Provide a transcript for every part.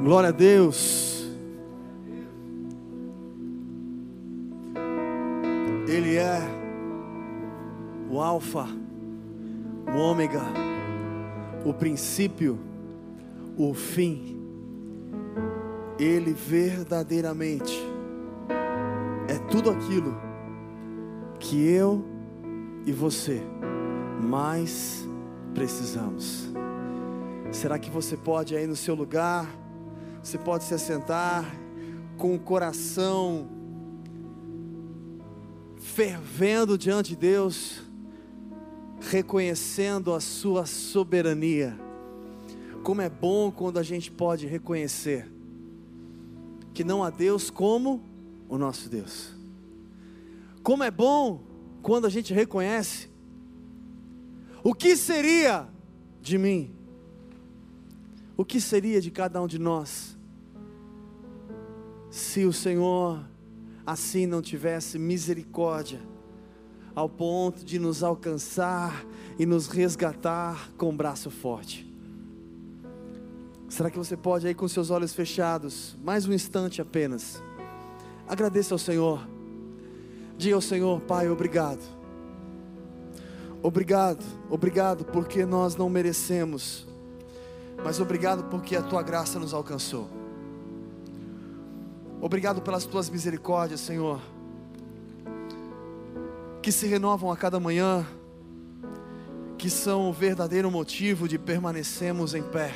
Glória a Deus. Ele é o Alfa, o Ômega, o princípio, o fim. Ele verdadeiramente é tudo aquilo que eu e você mais precisamos. Será que você pode aí no seu lugar? Você pode se assentar com o coração fervendo diante de Deus, reconhecendo a sua soberania. Como é bom quando a gente pode reconhecer que não há Deus como o nosso Deus. Como é bom quando a gente reconhece o que seria de mim o que seria de cada um de nós se o Senhor assim não tivesse misericórdia, ao ponto de nos alcançar e nos resgatar com um braço forte? Será que você pode aí com seus olhos fechados, mais um instante apenas, agradeça ao Senhor, diga ao Senhor, Pai, obrigado. Obrigado, obrigado, porque nós não merecemos mas obrigado porque a tua graça nos alcançou. Obrigado pelas tuas misericórdias, Senhor, que se renovam a cada manhã, que são o verdadeiro motivo de permanecermos em pé.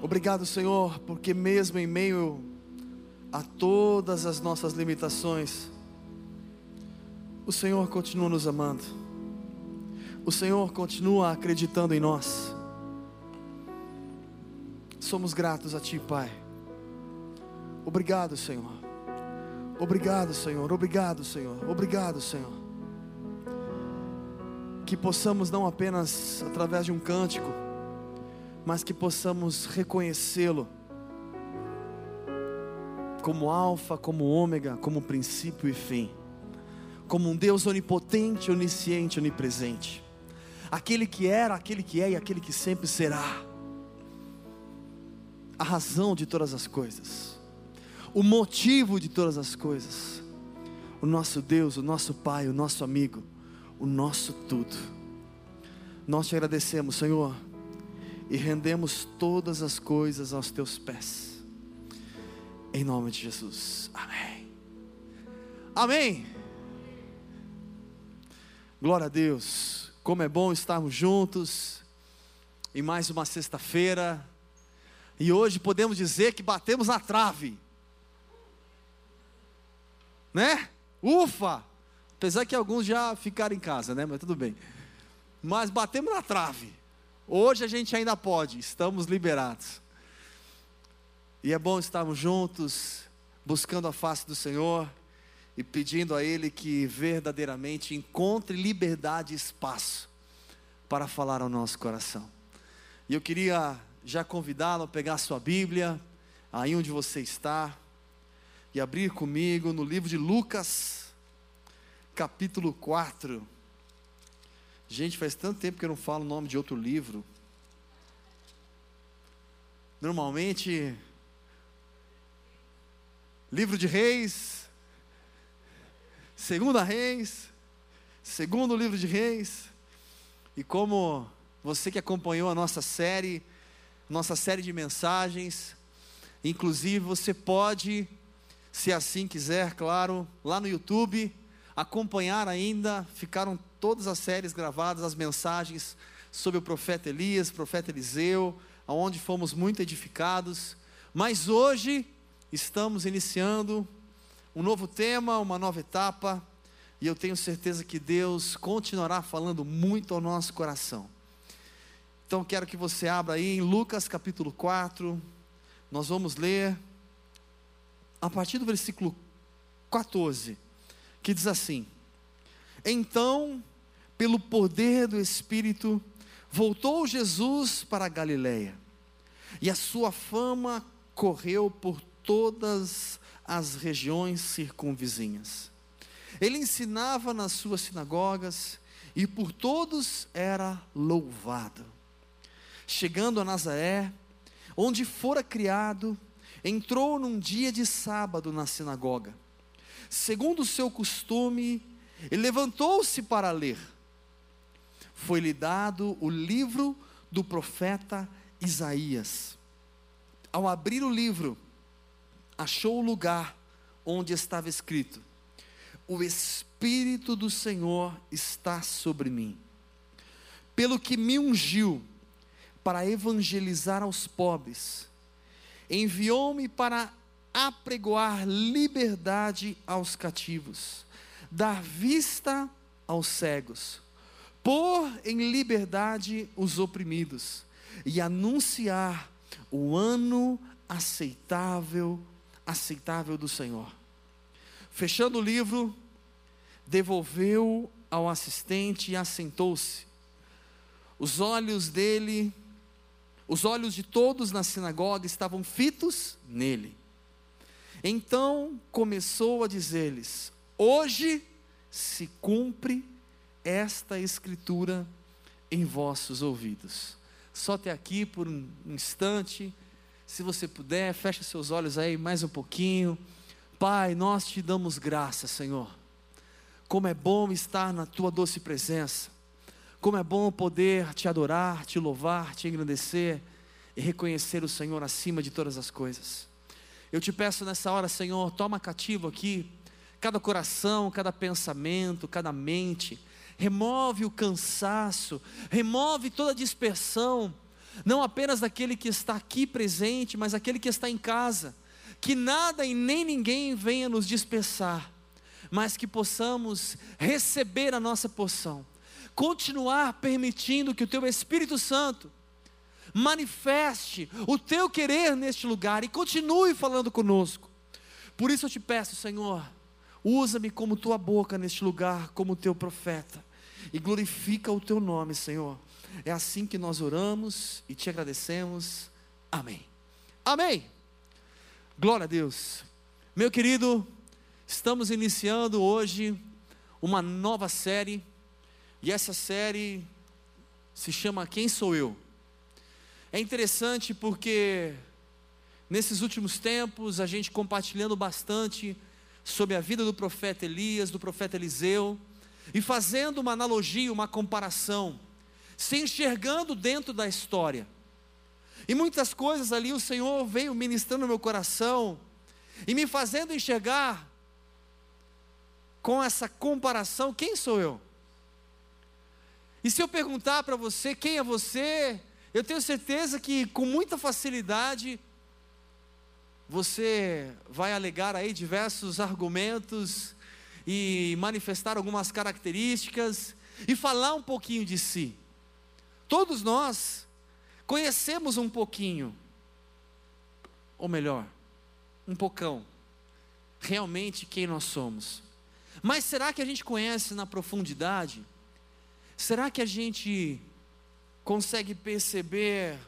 Obrigado, Senhor, porque mesmo em meio a todas as nossas limitações, o Senhor continua nos amando o Senhor continua acreditando em nós. Somos gratos a Ti, Pai. Obrigado, Senhor. Obrigado, Senhor. Obrigado, Senhor. Obrigado, Senhor. Que possamos não apenas através de um cântico, mas que possamos reconhecê-lo como Alfa, como Ômega, como princípio e fim, como um Deus onipotente, onisciente, onipresente aquele que era, aquele que é e aquele que sempre será. A razão de todas as coisas, o motivo de todas as coisas, o nosso Deus, o nosso Pai, o nosso amigo, o nosso tudo. Nós te agradecemos, Senhor, e rendemos todas as coisas aos teus pés, em nome de Jesus, amém. Amém. Glória a Deus. Como é bom estarmos juntos em mais uma sexta-feira. E hoje podemos dizer que batemos na trave. Né? Ufa! Apesar que alguns já ficaram em casa, né? Mas tudo bem. Mas batemos na trave. Hoje a gente ainda pode, estamos liberados. E é bom estarmos juntos, buscando a face do Senhor e pedindo a Ele que verdadeiramente encontre liberdade e espaço para falar ao nosso coração. E eu queria já convidá-lo a pegar a sua Bíblia, aí onde você está, e abrir comigo no livro de Lucas, capítulo 4. Gente, faz tanto tempo que eu não falo o nome de outro livro. Normalmente, livro de Reis, Segunda Reis, segundo livro de Reis. E como você que acompanhou a nossa série, nossa série de mensagens, inclusive você pode, se assim quiser, claro, lá no YouTube, acompanhar ainda, ficaram todas as séries gravadas, as mensagens sobre o profeta Elias, profeta Eliseu, aonde fomos muito edificados. Mas hoje estamos iniciando um novo tema, uma nova etapa, e eu tenho certeza que Deus continuará falando muito ao nosso coração. Então quero que você abra aí em Lucas capítulo 4, nós vamos ler a partir do versículo 14, que diz assim: Então, pelo poder do Espírito, voltou Jesus para Galiléia, e a sua fama correu por todas as regiões circunvizinhas. Ele ensinava nas suas sinagogas e por todos era louvado. Chegando a Nazaré, onde fora criado, entrou num dia de sábado na sinagoga. Segundo o seu costume, ele levantou-se para ler. Foi-lhe dado o livro do profeta Isaías. Ao abrir o livro, achou o lugar onde estava escrito: O Espírito do Senhor está sobre mim, pelo que me ungiu para evangelizar aos pobres, enviou-me para apregoar liberdade aos cativos, dar vista aos cegos, pôr em liberdade os oprimidos e anunciar o ano aceitável, aceitável do Senhor. Fechando o livro, devolveu ao assistente e assentou-se. Os olhos dele os olhos de todos na sinagoga estavam fitos nele. Então começou a dizer-lhes: Hoje se cumpre esta escritura em vossos ouvidos. Só até aqui por um instante, se você puder, feche seus olhos aí mais um pouquinho. Pai, nós te damos graça, Senhor. Como é bom estar na tua doce presença. Como é bom poder te adorar, te louvar, te engrandecer e reconhecer o Senhor acima de todas as coisas. Eu te peço nessa hora, Senhor, toma cativo aqui cada coração, cada pensamento, cada mente. Remove o cansaço, remove toda a dispersão, não apenas daquele que está aqui presente, mas aquele que está em casa. Que nada e nem ninguém venha nos dispersar, mas que possamos receber a nossa porção continuar permitindo que o teu Espírito Santo manifeste o teu querer neste lugar e continue falando conosco. Por isso eu te peço, Senhor, usa-me como tua boca neste lugar, como teu profeta, e glorifica o teu nome, Senhor. É assim que nós oramos e te agradecemos. Amém. Amém. Glória a Deus. Meu querido, estamos iniciando hoje uma nova série e essa série se chama Quem Sou Eu? É interessante porque nesses últimos tempos a gente compartilhando bastante sobre a vida do profeta Elias, do profeta Eliseu, e fazendo uma analogia, uma comparação, se enxergando dentro da história. E muitas coisas ali o Senhor veio ministrando no meu coração e me fazendo enxergar com essa comparação, quem sou eu? E se eu perguntar para você quem é você, eu tenho certeza que com muita facilidade você vai alegar aí diversos argumentos e manifestar algumas características e falar um pouquinho de si. Todos nós conhecemos um pouquinho, ou melhor, um pocão, realmente quem nós somos. Mas será que a gente conhece na profundidade? Será que a gente consegue perceber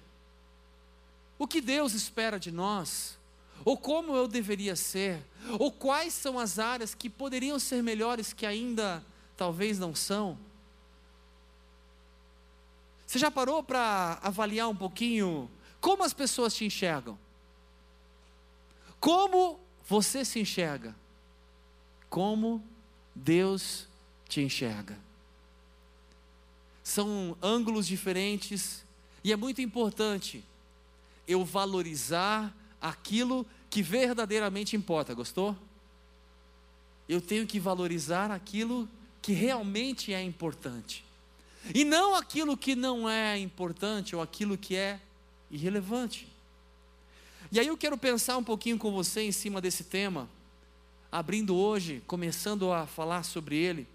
o que Deus espera de nós? Ou como eu deveria ser? Ou quais são as áreas que poderiam ser melhores que ainda talvez não são? Você já parou para avaliar um pouquinho como as pessoas te enxergam? Como você se enxerga? Como Deus te enxerga? São ângulos diferentes, e é muito importante eu valorizar aquilo que verdadeiramente importa, gostou? Eu tenho que valorizar aquilo que realmente é importante, e não aquilo que não é importante ou aquilo que é irrelevante. E aí eu quero pensar um pouquinho com você em cima desse tema, abrindo hoje, começando a falar sobre ele.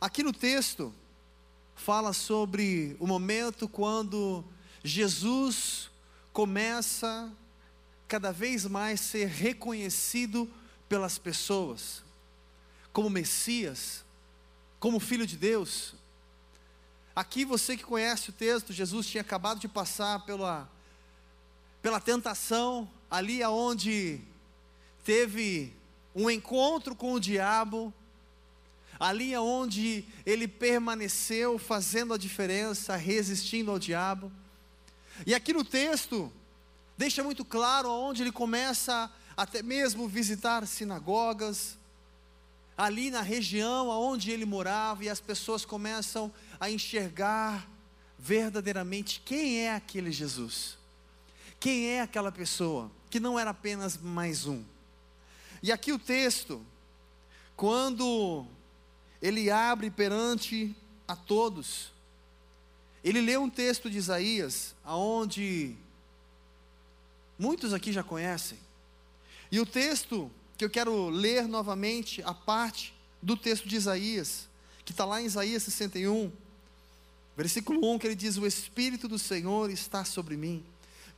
Aqui no texto, fala sobre o momento quando Jesus começa cada vez mais ser reconhecido pelas pessoas como Messias, como Filho de Deus. Aqui você que conhece o texto, Jesus tinha acabado de passar pela, pela tentação, ali aonde teve um encontro com o diabo, ali onde ele permaneceu fazendo a diferença, resistindo ao diabo. E aqui no texto, deixa muito claro aonde ele começa até mesmo visitar sinagogas, ali na região aonde ele morava, e as pessoas começam a enxergar verdadeiramente quem é aquele Jesus. Quem é aquela pessoa que não era apenas mais um. E aqui o texto, quando ele abre perante a todos, ele lê um texto de Isaías, aonde muitos aqui já conhecem. E o texto que eu quero ler novamente, a parte do texto de Isaías, que está lá em Isaías 61, versículo 1, que ele diz: O Espírito do Senhor está sobre mim,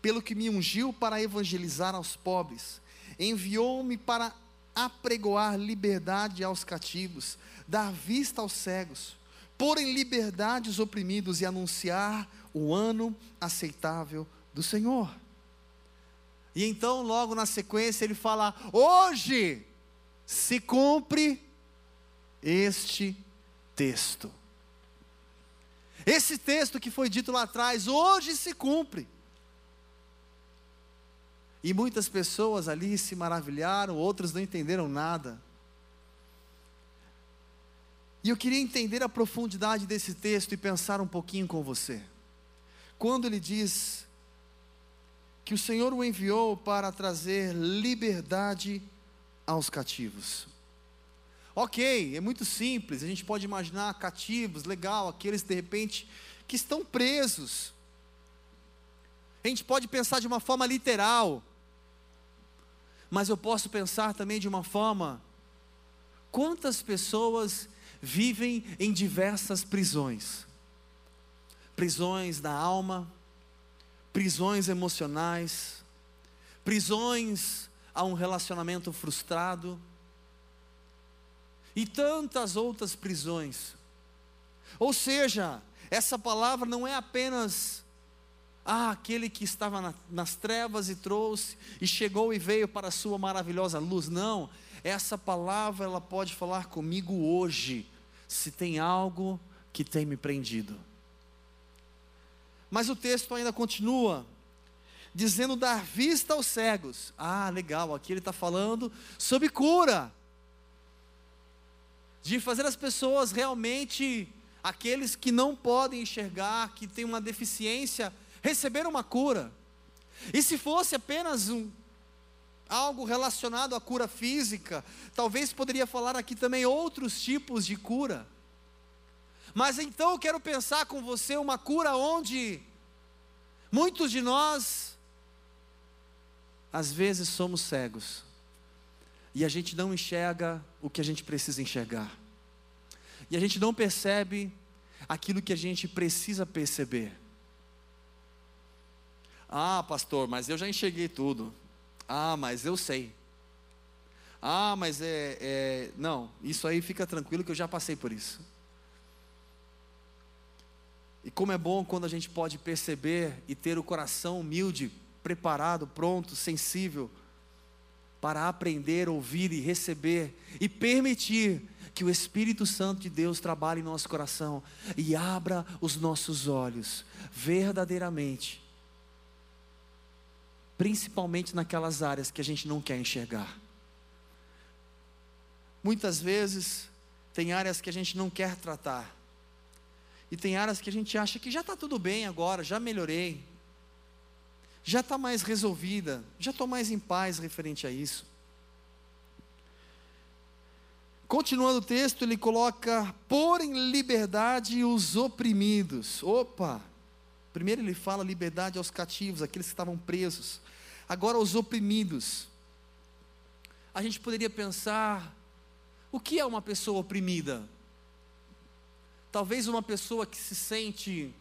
pelo que me ungiu para evangelizar aos pobres, enviou-me para apregoar liberdade aos cativos, dar vista aos cegos, pôr em liberdade os oprimidos e anunciar o ano aceitável do Senhor. E então, logo na sequência, ele fala: Hoje se cumpre este texto. Esse texto que foi dito lá atrás, hoje se cumpre. E muitas pessoas ali se maravilharam, outros não entenderam nada. E eu queria entender a profundidade desse texto e pensar um pouquinho com você. Quando ele diz que o Senhor o enviou para trazer liberdade aos cativos. Ok, é muito simples, a gente pode imaginar cativos, legal, aqueles de repente que estão presos. A gente pode pensar de uma forma literal, mas eu posso pensar também de uma forma: quantas pessoas vivem em diversas prisões? Prisões da alma, prisões emocionais, prisões a um relacionamento frustrado e tantas outras prisões. Ou seja, essa palavra não é apenas ah, aquele que estava na, nas trevas e trouxe e chegou e veio para a sua maravilhosa luz. Não, essa palavra ela pode falar comigo hoje, se tem algo que tem me prendido. Mas o texto ainda continua, dizendo dar vista aos cegos. Ah, legal, aqui ele está falando sobre cura, de fazer as pessoas realmente, aqueles que não podem enxergar, que têm uma deficiência, receber uma cura. E se fosse apenas um, algo relacionado à cura física, talvez poderia falar aqui também outros tipos de cura. Mas então eu quero pensar com você uma cura onde muitos de nós, às vezes, somos cegos e a gente não enxerga o que a gente precisa enxergar, e a gente não percebe aquilo que a gente precisa perceber. Ah, pastor, mas eu já enxerguei tudo. Ah, mas eu sei. Ah, mas é, é. Não, isso aí fica tranquilo que eu já passei por isso. E como é bom quando a gente pode perceber e ter o coração humilde, preparado, pronto, sensível, para aprender, ouvir e receber, e permitir que o Espírito Santo de Deus trabalhe em nosso coração e abra os nossos olhos verdadeiramente, principalmente naquelas áreas que a gente não quer enxergar. Muitas vezes, tem áreas que a gente não quer tratar, e tem áreas que a gente acha que já está tudo bem agora, já melhorei, já está mais resolvida, já estou mais em paz referente a isso. Continuando o texto, ele coloca: pôr em liberdade os oprimidos. Opa! Primeiro ele fala liberdade aos cativos, aqueles que estavam presos. Agora os oprimidos. A gente poderia pensar: o que é uma pessoa oprimida? Talvez uma pessoa que se sente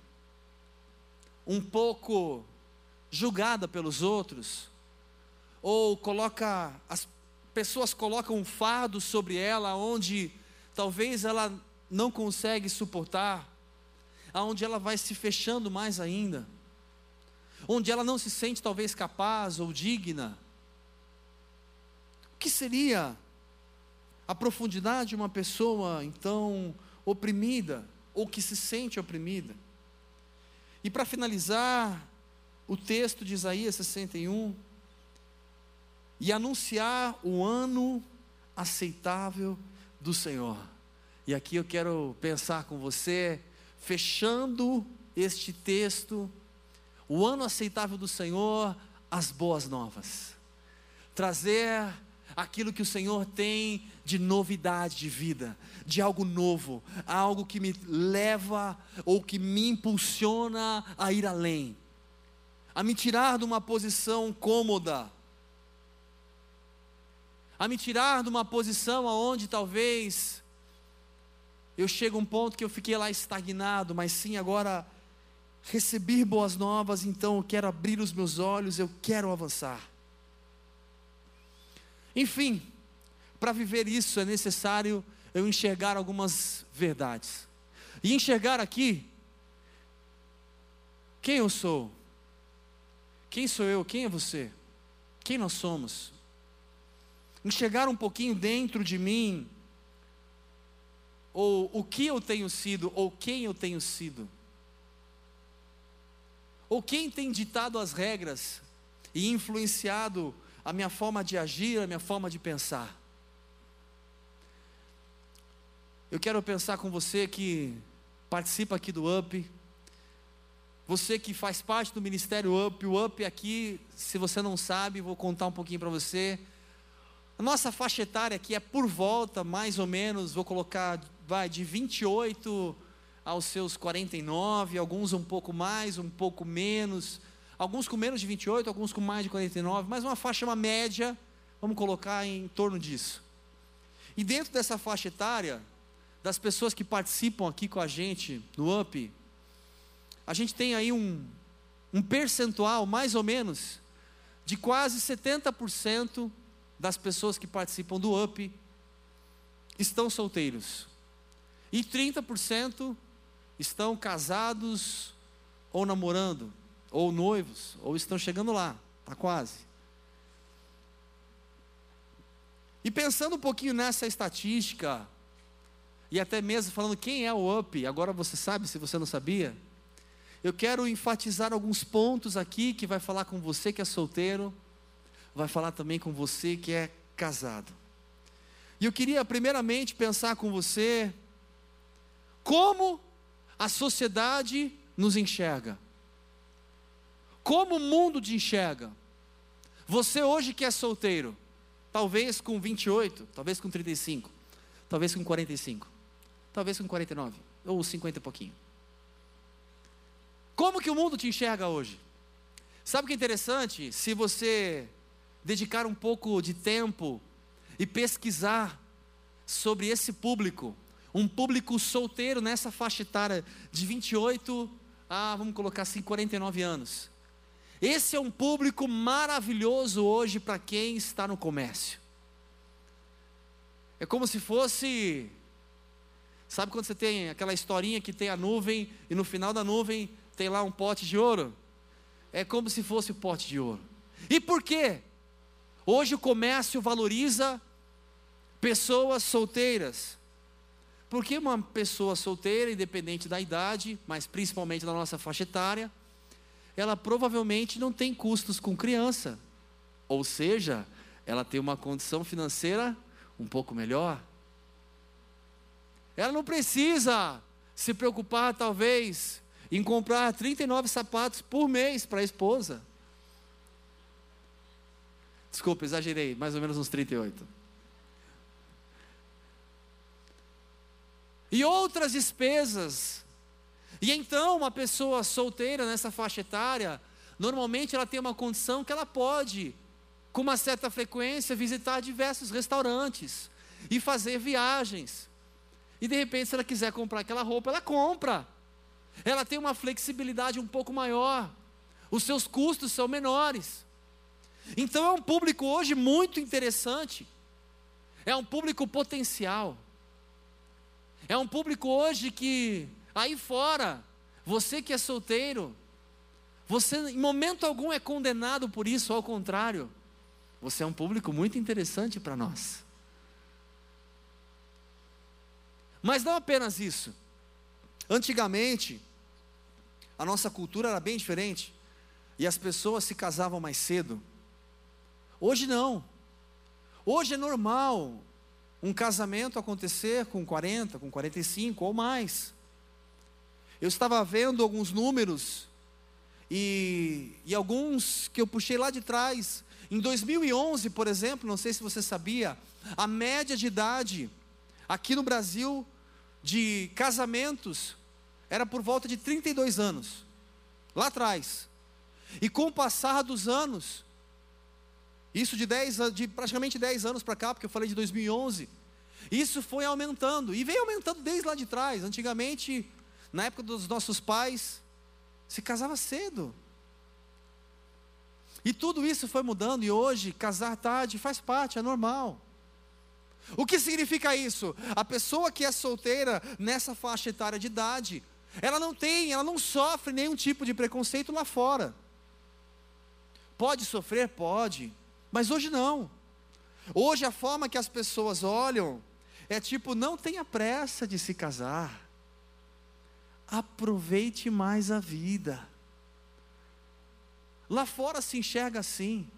um pouco julgada pelos outros, ou coloca as pessoas colocam um fardo sobre ela onde talvez ela não consegue suportar, aonde ela vai se fechando mais ainda, onde ela não se sente talvez capaz ou digna. O que seria a profundidade de uma pessoa então oprimida ou que se sente oprimida. E para finalizar, o texto de Isaías 61 e anunciar o ano aceitável do Senhor. E aqui eu quero pensar com você, fechando este texto, o ano aceitável do Senhor, as boas novas. Trazer aquilo que o Senhor tem de novidade de vida, de algo novo, algo que me leva ou que me impulsiona a ir além, a me tirar de uma posição cômoda, a me tirar de uma posição aonde talvez eu chego a um ponto que eu fiquei lá estagnado, mas sim agora receber boas novas, então eu quero abrir os meus olhos, eu quero avançar. Enfim, para viver isso é necessário eu enxergar algumas verdades. E enxergar aqui quem eu sou, quem sou eu, quem é você, quem nós somos. Enxergar um pouquinho dentro de mim, ou o que eu tenho sido, ou quem eu tenho sido. Ou quem tem ditado as regras e influenciado a minha forma de agir, a minha forma de pensar. Eu quero pensar com você que participa aqui do UP, você que faz parte do Ministério UP, o UP aqui, se você não sabe, vou contar um pouquinho para você. A nossa faixa etária aqui é por volta, mais ou menos, vou colocar, vai de 28 aos seus 49, alguns um pouco mais, um pouco menos alguns com menos de 28, alguns com mais de 49, mas uma faixa uma média, vamos colocar em torno disso. E dentro dessa faixa etária, das pessoas que participam aqui com a gente no UP, a gente tem aí um, um percentual, mais ou menos, de quase 70% das pessoas que participam do UP estão solteiros. E 30% estão casados ou namorando ou noivos, ou estão chegando lá, está quase. E pensando um pouquinho nessa estatística, e até mesmo falando quem é o UP, agora você sabe, se você não sabia, eu quero enfatizar alguns pontos aqui que vai falar com você que é solteiro, vai falar também com você que é casado. E eu queria primeiramente pensar com você como a sociedade nos enxerga. Como o mundo te enxerga? Você hoje que é solteiro, talvez com 28, talvez com 35, talvez com 45, talvez com 49, ou 50 e pouquinho. Como que o mundo te enxerga hoje? Sabe o que é interessante? Se você dedicar um pouco de tempo e pesquisar sobre esse público, um público solteiro nessa faixa etária de 28 a, vamos colocar assim, 49 anos. Esse é um público maravilhoso hoje para quem está no comércio. É como se fosse. Sabe quando você tem aquela historinha que tem a nuvem e no final da nuvem tem lá um pote de ouro? É como se fosse o pote de ouro. E por quê? Hoje o comércio valoriza pessoas solteiras. Porque uma pessoa solteira, independente da idade, mas principalmente da nossa faixa etária, ela provavelmente não tem custos com criança. Ou seja, ela tem uma condição financeira um pouco melhor. Ela não precisa se preocupar, talvez, em comprar 39 sapatos por mês para a esposa. Desculpa, exagerei, mais ou menos uns 38. E outras despesas e então, uma pessoa solteira nessa faixa etária, normalmente ela tem uma condição que ela pode, com uma certa frequência, visitar diversos restaurantes e fazer viagens. E de repente, se ela quiser comprar aquela roupa, ela compra. Ela tem uma flexibilidade um pouco maior. Os seus custos são menores. Então é um público hoje muito interessante. É um público potencial. É um público hoje que Aí fora, você que é solteiro, você em momento algum é condenado por isso, ao contrário, você é um público muito interessante para nós. Mas não apenas isso. Antigamente, a nossa cultura era bem diferente. e as pessoas se casavam mais cedo. Hoje não. Hoje é normal um casamento acontecer com 40, com 45 ou mais. Eu estava vendo alguns números e, e alguns que eu puxei lá de trás. Em 2011, por exemplo, não sei se você sabia, a média de idade aqui no Brasil de casamentos era por volta de 32 anos. Lá atrás. E com o passar dos anos, isso de, 10, de praticamente 10 anos para cá, porque eu falei de 2011, isso foi aumentando e veio aumentando desde lá de trás. Antigamente, na época dos nossos pais, se casava cedo. E tudo isso foi mudando e hoje casar tarde faz parte, é normal. O que significa isso? A pessoa que é solteira nessa faixa etária de idade, ela não tem, ela não sofre nenhum tipo de preconceito lá fora. Pode sofrer? Pode, mas hoje não. Hoje a forma que as pessoas olham é tipo: não tenha pressa de se casar, aproveite mais a vida. Lá fora se enxerga assim.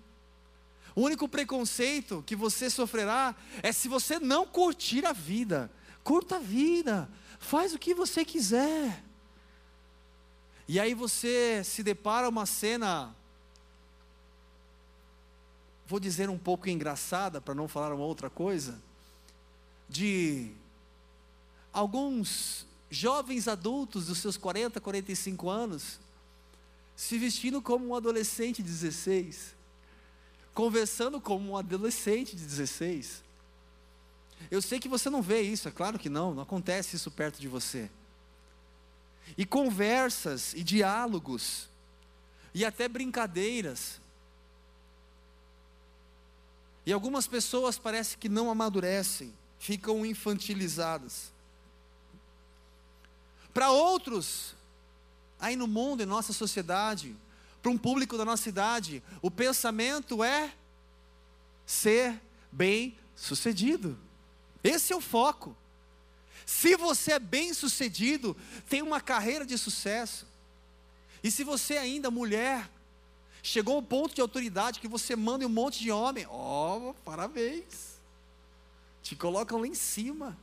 O único preconceito que você sofrerá é se você não curtir a vida. Curta a vida, faz o que você quiser. E aí você se depara uma cena, vou dizer um pouco engraçada, para não falar uma outra coisa, de alguns jovens adultos dos seus 40, 45 anos, se vestindo como um adolescente de 16, conversando como um adolescente de 16. Eu sei que você não vê isso, é claro que não, não acontece isso perto de você. E conversas e diálogos, e até brincadeiras. E algumas pessoas parece que não amadurecem, ficam infantilizadas. Para outros, aí no mundo, em nossa sociedade, para um público da nossa cidade, o pensamento é ser bem sucedido. Esse é o foco. Se você é bem sucedido, tem uma carreira de sucesso. E se você ainda mulher, chegou ao ponto de autoridade que você manda um monte de homem, ó, oh, parabéns. Te colocam lá em cima.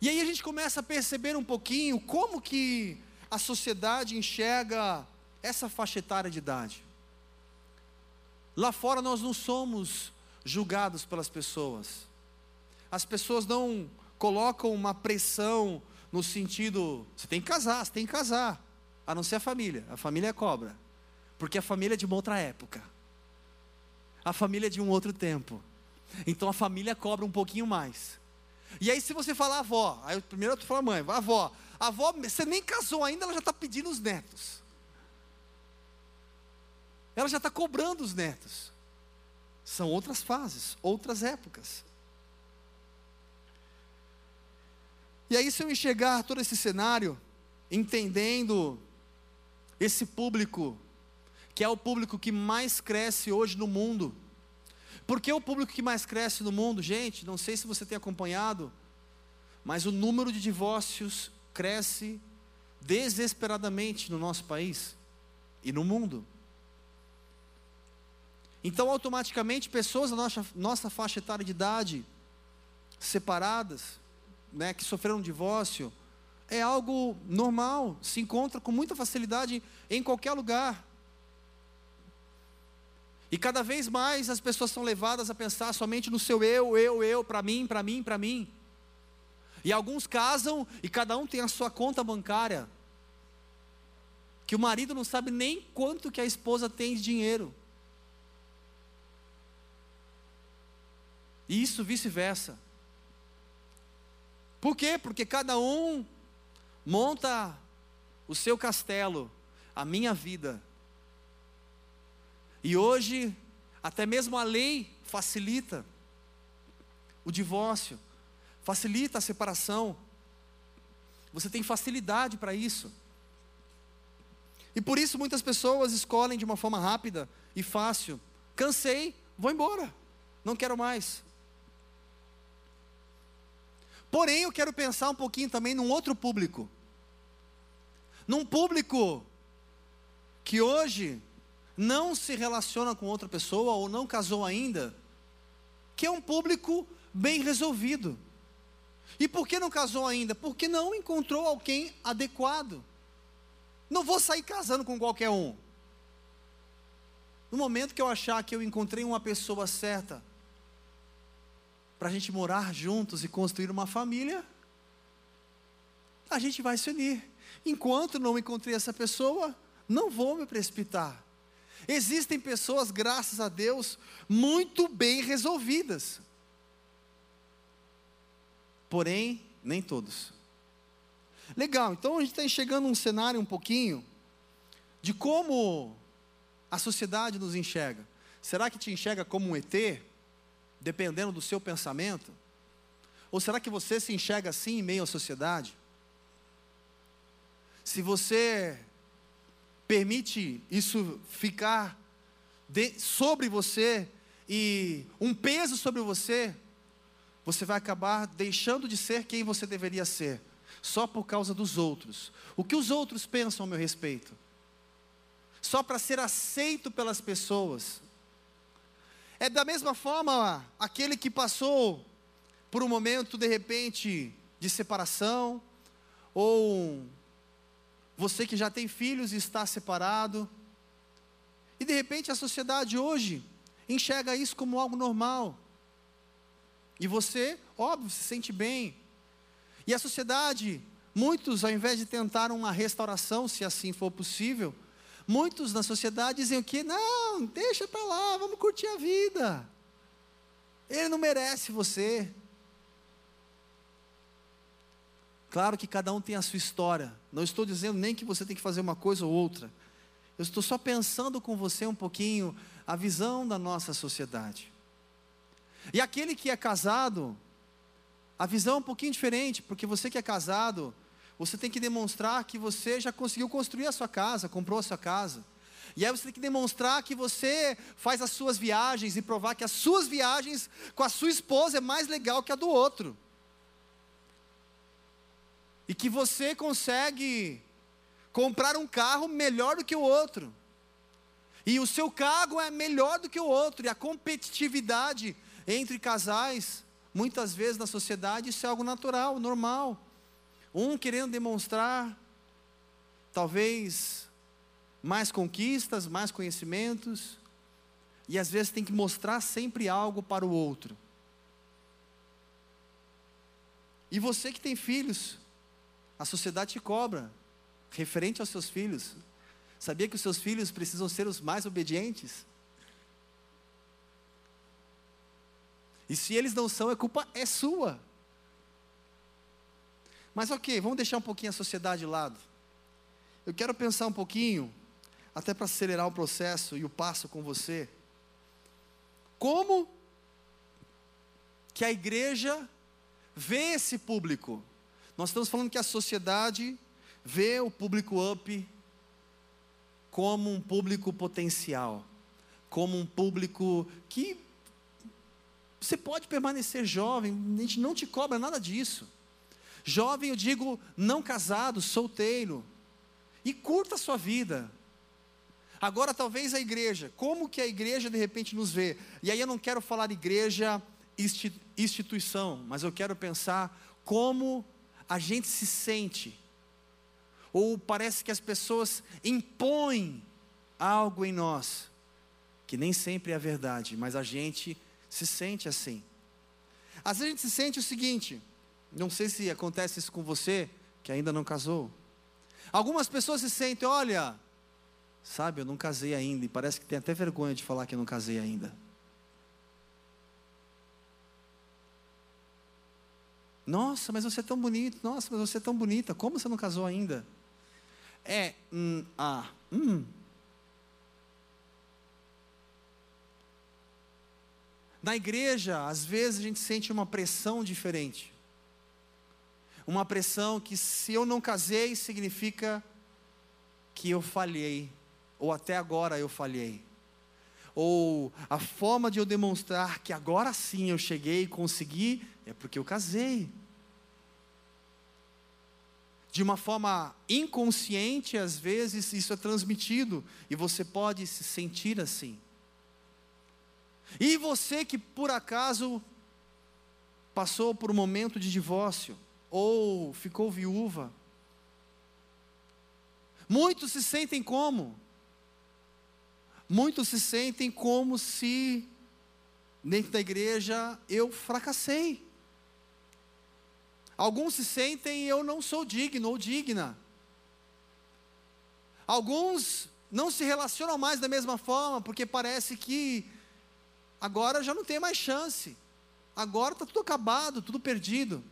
E aí a gente começa a perceber um pouquinho como que a sociedade enxerga essa faixa etária de idade. Lá fora nós não somos julgados pelas pessoas. As pessoas não colocam uma pressão no sentido, você tem que casar, você tem que casar. A não ser a família. A família é cobra. Porque a família é de uma outra época. A família é de um outro tempo. Então a família cobra um pouquinho mais. E aí, se você falar avó, aí primeiro tu fala mãe, avó, avó, você nem casou ainda, ela já está pedindo os netos. Ela já está cobrando os netos. São outras fases, outras épocas. E aí, se eu enxergar todo esse cenário, entendendo esse público, que é o público que mais cresce hoje no mundo, porque é o público que mais cresce no mundo, gente, não sei se você tem acompanhado, mas o número de divórcios cresce desesperadamente no nosso país e no mundo. Então, automaticamente, pessoas da nossa, nossa faixa etária de idade, separadas, né, que sofreram divórcio, é algo normal, se encontra com muita facilidade em qualquer lugar. E cada vez mais as pessoas são levadas a pensar somente no seu eu, eu, eu, para mim, para mim, para mim. E alguns casam e cada um tem a sua conta bancária. Que o marido não sabe nem quanto que a esposa tem de dinheiro. E isso vice-versa. Por quê? Porque cada um monta o seu castelo, a minha vida, e hoje, até mesmo a lei facilita o divórcio, facilita a separação. Você tem facilidade para isso. E por isso muitas pessoas escolhem de uma forma rápida e fácil. Cansei, vou embora. Não quero mais. Porém, eu quero pensar um pouquinho também num outro público. Num público que hoje não se relaciona com outra pessoa ou não casou ainda, que é um público bem resolvido. E por que não casou ainda? Porque não encontrou alguém adequado. Não vou sair casando com qualquer um. No momento que eu achar que eu encontrei uma pessoa certa para a gente morar juntos e construir uma família, a gente vai se unir. Enquanto não encontrei essa pessoa, não vou me precipitar. Existem pessoas, graças a Deus, muito bem resolvidas. Porém, nem todos. Legal, então a gente está enxergando um cenário um pouquinho de como a sociedade nos enxerga. Será que te enxerga como um ET, dependendo do seu pensamento? Ou será que você se enxerga assim em meio à sociedade? Se você permite isso ficar de, sobre você e um peso sobre você, você vai acabar deixando de ser quem você deveria ser, só por causa dos outros. O que os outros pensam a meu respeito? Só para ser aceito pelas pessoas. É da mesma forma aquele que passou por um momento de repente de separação, ou você que já tem filhos e está separado, e de repente a sociedade hoje enxerga isso como algo normal. E você, óbvio, se sente bem. E a sociedade, muitos, ao invés de tentar uma restauração, se assim for possível, muitos na sociedade dizem o que? Não, deixa para lá, vamos curtir a vida. Ele não merece você. Claro que cada um tem a sua história. Não estou dizendo nem que você tem que fazer uma coisa ou outra. Eu estou só pensando com você um pouquinho a visão da nossa sociedade. E aquele que é casado, a visão é um pouquinho diferente, porque você que é casado, você tem que demonstrar que você já conseguiu construir a sua casa, comprou a sua casa. E aí você tem que demonstrar que você faz as suas viagens e provar que as suas viagens com a sua esposa é mais legal que a do outro e que você consegue comprar um carro melhor do que o outro. E o seu carro é melhor do que o outro, e a competitividade entre casais, muitas vezes na sociedade, isso é algo natural, normal. Um querendo demonstrar, talvez, mais conquistas, mais conhecimentos, e às vezes tem que mostrar sempre algo para o outro. E você que tem filhos, a sociedade te cobra, referente aos seus filhos. Sabia que os seus filhos precisam ser os mais obedientes? E se eles não são, a culpa é sua. Mas ok, vamos deixar um pouquinho a sociedade de lado. Eu quero pensar um pouquinho, até para acelerar o processo e o passo com você. Como que a igreja vê esse público? Nós estamos falando que a sociedade vê o público up como um público potencial, como um público que você pode permanecer jovem, a gente não te cobra nada disso. Jovem, eu digo não casado, solteiro, e curta a sua vida. Agora, talvez a igreja, como que a igreja de repente nos vê? E aí eu não quero falar igreja instituição, mas eu quero pensar como a gente se sente, ou parece que as pessoas impõem algo em nós, que nem sempre é verdade, mas a gente se sente assim. Às vezes a gente se sente o seguinte, não sei se acontece isso com você, que ainda não casou. Algumas pessoas se sentem, olha, sabe, eu não casei ainda, e parece que tem até vergonha de falar que eu não casei ainda. Nossa, mas você é tão bonito. Nossa, mas você é tão bonita. Como você não casou ainda? É, hum, ah, hum. Na igreja, às vezes a gente sente uma pressão diferente. Uma pressão que se eu não casei significa que eu falhei, ou até agora eu falhei. Ou a forma de eu demonstrar que agora sim eu cheguei e consegui é porque eu casei. de uma forma inconsciente, às vezes isso é transmitido e você pode se sentir assim. E você que por acaso passou por um momento de divórcio ou ficou viúva, muitos se sentem como? Muitos se sentem como se dentro da igreja eu fracassei. Alguns se sentem eu não sou digno ou digna. Alguns não se relacionam mais da mesma forma, porque parece que agora já não tem mais chance. Agora está tudo acabado, tudo perdido.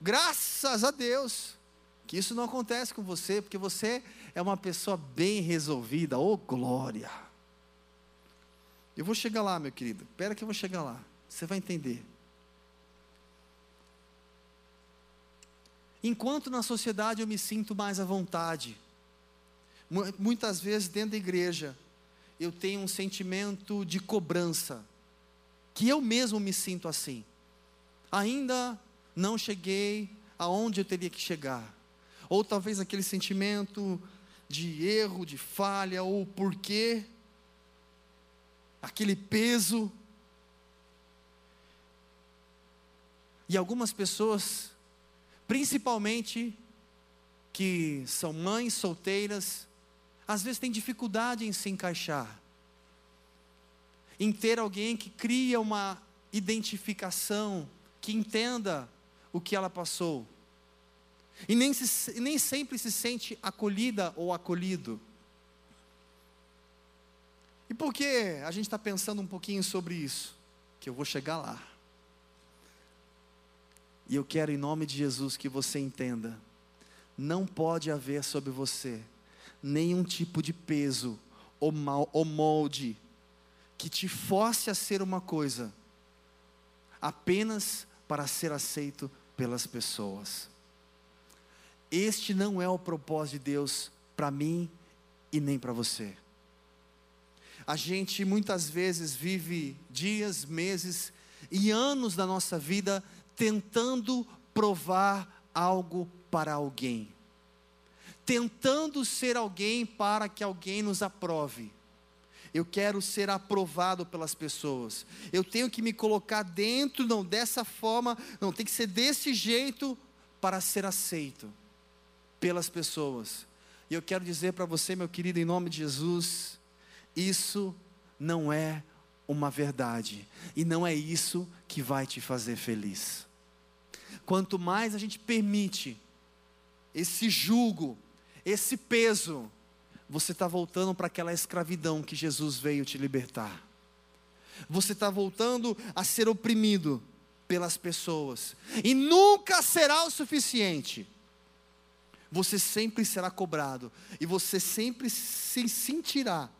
Graças a Deus que isso não acontece com você, porque você é uma pessoa bem resolvida, oh glória. Eu vou chegar lá, meu querido. Espera que eu vou chegar lá. Você vai entender. Enquanto na sociedade eu me sinto mais à vontade, muitas vezes dentro da igreja, eu tenho um sentimento de cobrança, que eu mesmo me sinto assim. Ainda não cheguei aonde eu teria que chegar. Ou talvez aquele sentimento de erro, de falha, ou porquê, aquele peso. E algumas pessoas, principalmente que são mães solteiras, às vezes têm dificuldade em se encaixar, em ter alguém que cria uma identificação, que entenda o que ela passou, e nem, se, nem sempre se sente acolhida ou acolhido. E por que a gente está pensando um pouquinho sobre isso? Que eu vou chegar lá. E eu quero, em nome de Jesus, que você entenda: não pode haver sobre você nenhum tipo de peso ou, mal, ou molde que te force a ser uma coisa apenas para ser aceito pelas pessoas. Este não é o propósito de Deus para mim e nem para você. A gente muitas vezes vive dias, meses e anos da nossa vida tentando provar algo para alguém, tentando ser alguém para que alguém nos aprove. Eu quero ser aprovado pelas pessoas. Eu tenho que me colocar dentro, não dessa forma, não tem que ser desse jeito para ser aceito pelas pessoas. E eu quero dizer para você, meu querido, em nome de Jesus, isso não é uma verdade, e não é isso que vai te fazer feliz. Quanto mais a gente permite esse jugo, esse peso, você está voltando para aquela escravidão que Jesus veio te libertar. Você está voltando a ser oprimido pelas pessoas, e nunca será o suficiente. Você sempre será cobrado. E você sempre se sentirá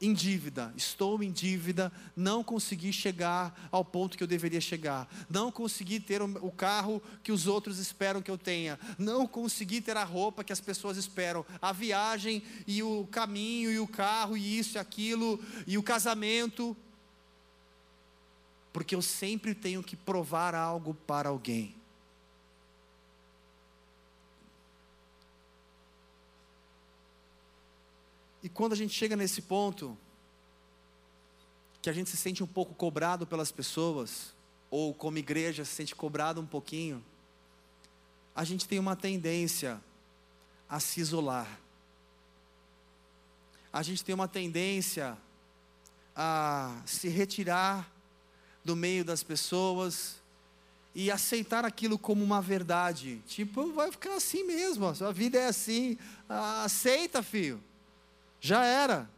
em dívida. Estou em dívida, não consegui chegar ao ponto que eu deveria chegar, não consegui ter o carro que os outros esperam que eu tenha, não consegui ter a roupa que as pessoas esperam, a viagem e o caminho e o carro e isso e aquilo e o casamento. Porque eu sempre tenho que provar algo para alguém. E quando a gente chega nesse ponto, que a gente se sente um pouco cobrado pelas pessoas, ou como igreja se sente cobrado um pouquinho, a gente tem uma tendência a se isolar. A gente tem uma tendência a se retirar do meio das pessoas e aceitar aquilo como uma verdade. Tipo, vai ficar assim mesmo, a sua vida é assim. Ah, aceita, filho. Já era.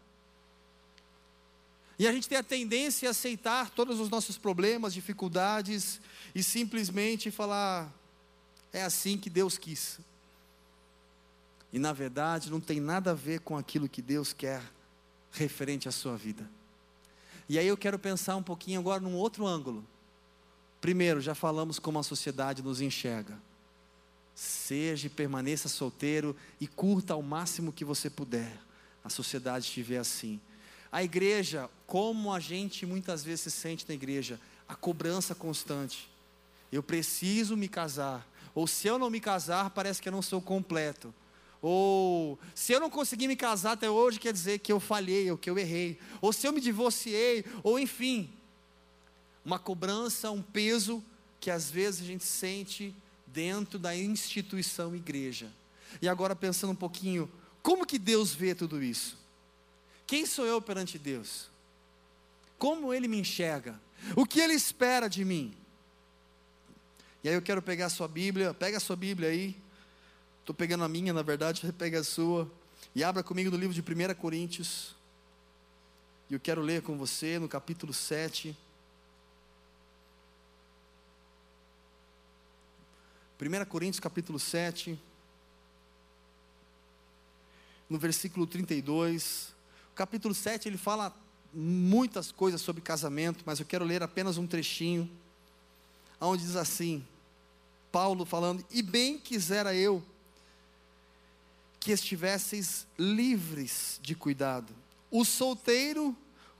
E a gente tem a tendência a aceitar todos os nossos problemas, dificuldades e simplesmente falar: é assim que Deus quis. E na verdade não tem nada a ver com aquilo que Deus quer referente à sua vida. E aí eu quero pensar um pouquinho agora num outro ângulo. Primeiro, já falamos como a sociedade nos enxerga. Seja e permaneça solteiro e curta ao máximo que você puder a sociedade vê assim. A igreja, como a gente muitas vezes se sente na igreja, a cobrança constante. eu preciso me casar. Ou se eu não me casar, parece que eu não sou completo. Ou se eu não conseguir me casar até hoje, quer dizer que eu falhei, ou que eu errei. Ou se eu me divorciei, ou enfim. Uma cobrança, um peso que às vezes a gente sente dentro da instituição igreja. E agora pensando um pouquinho, como que Deus vê tudo isso? Quem sou eu perante Deus? Como Ele me enxerga? O que Ele espera de mim? E aí eu quero pegar a sua Bíblia, pega a sua Bíblia aí. Estou pegando a minha, na verdade, pega a sua. E abra comigo no livro de 1 Coríntios. E eu quero ler com você no capítulo 7. 1 Coríntios capítulo 7, no versículo 32. O capítulo 7 ele fala muitas coisas sobre casamento, mas eu quero ler apenas um trechinho, onde diz assim: Paulo falando, e bem quisera eu que estivesseis livres de cuidado. O solteiro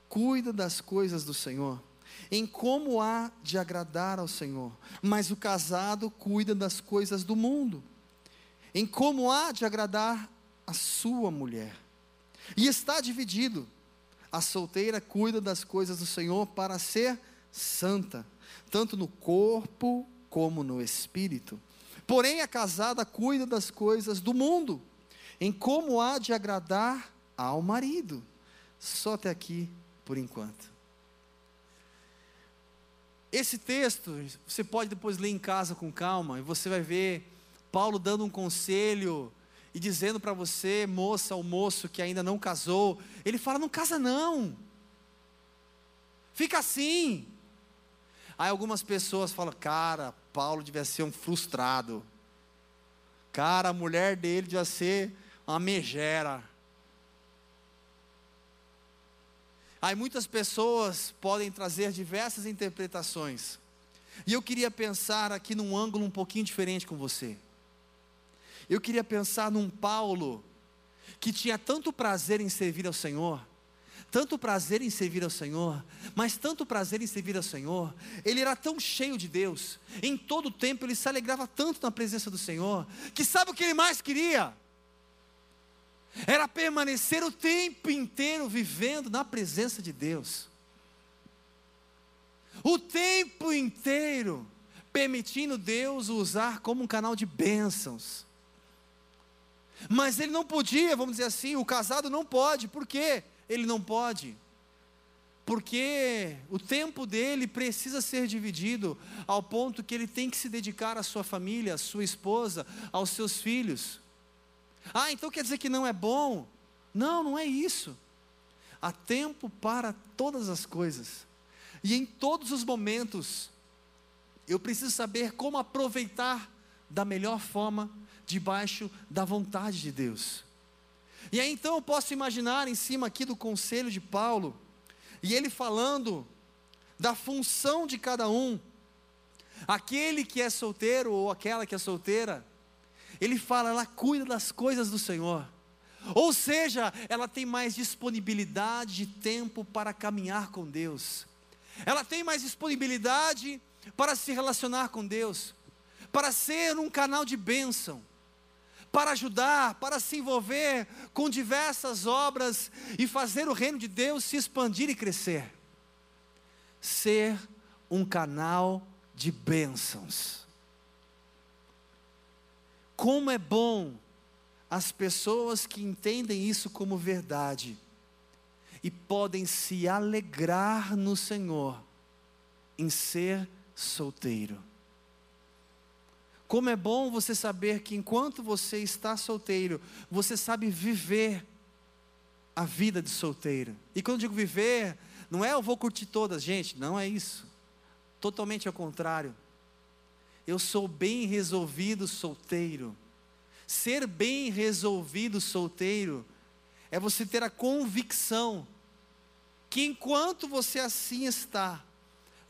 cuida das coisas do Senhor em como há de agradar ao Senhor, mas o casado cuida das coisas do mundo, em como há de agradar a sua mulher. E está dividido. A solteira cuida das coisas do Senhor para ser santa, tanto no corpo como no espírito. Porém, a casada cuida das coisas do mundo, em como há de agradar ao marido. Só até aqui por enquanto. Esse texto, você pode depois ler em casa com calma, e você vai ver Paulo dando um conselho e dizendo para você, moça ou moço que ainda não casou, ele fala: não casa não, fica assim. Aí algumas pessoas falam: cara, Paulo devia ser um frustrado, cara, a mulher dele devia ser uma megera. Aí muitas pessoas podem trazer diversas interpretações. E eu queria pensar aqui num ângulo um pouquinho diferente com você. Eu queria pensar num Paulo que tinha tanto prazer em servir ao Senhor, tanto prazer em servir ao Senhor, mas tanto prazer em servir ao Senhor, ele era tão cheio de Deus, em todo o tempo ele se alegrava tanto na presença do Senhor, que sabe o que ele mais queria? era permanecer o tempo inteiro vivendo na presença de Deus. O tempo inteiro permitindo Deus usar como um canal de bênçãos. Mas ele não podia, vamos dizer assim, o casado não pode, por quê? Ele não pode. Porque o tempo dele precisa ser dividido ao ponto que ele tem que se dedicar à sua família, à sua esposa, aos seus filhos. Ah, então quer dizer que não é bom? Não, não é isso. Há tempo para todas as coisas. E em todos os momentos, eu preciso saber como aproveitar da melhor forma, debaixo da vontade de Deus. E aí então eu posso imaginar em cima aqui do conselho de Paulo, e ele falando da função de cada um. Aquele que é solteiro ou aquela que é solteira, ele fala, ela cuida das coisas do Senhor. Ou seja, ela tem mais disponibilidade de tempo para caminhar com Deus. Ela tem mais disponibilidade para se relacionar com Deus, para ser um canal de bênção, para ajudar, para se envolver com diversas obras e fazer o reino de Deus se expandir e crescer. Ser um canal de bênçãos. Como é bom as pessoas que entendem isso como verdade e podem se alegrar no Senhor em ser solteiro. Como é bom você saber que enquanto você está solteiro, você sabe viver a vida de solteiro. E quando eu digo viver, não é eu vou curtir todas, gente, não é isso. Totalmente ao contrário. Eu sou bem resolvido solteiro. Ser bem resolvido solteiro é você ter a convicção que enquanto você assim está,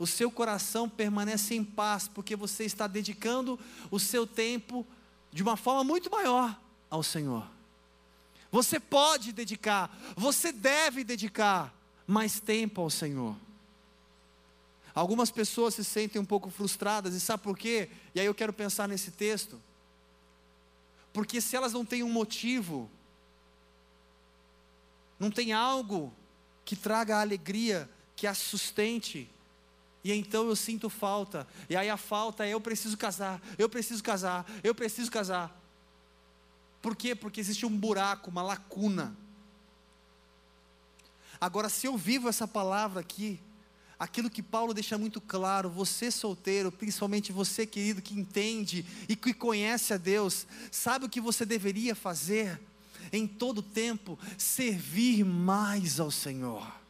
o seu coração permanece em paz, porque você está dedicando o seu tempo de uma forma muito maior ao Senhor. Você pode dedicar, você deve dedicar mais tempo ao Senhor. Algumas pessoas se sentem um pouco frustradas, e sabe por quê? E aí eu quero pensar nesse texto. Porque se elas não têm um motivo, não tem algo que traga a alegria, que a sustente, e então eu sinto falta, e aí a falta é eu preciso casar, eu preciso casar, eu preciso casar. Por quê? Porque existe um buraco, uma lacuna. Agora, se eu vivo essa palavra aqui, aquilo que Paulo deixa muito claro, você solteiro, principalmente você querido que entende e que conhece a Deus, sabe o que você deveria fazer em todo tempo? Servir mais ao Senhor.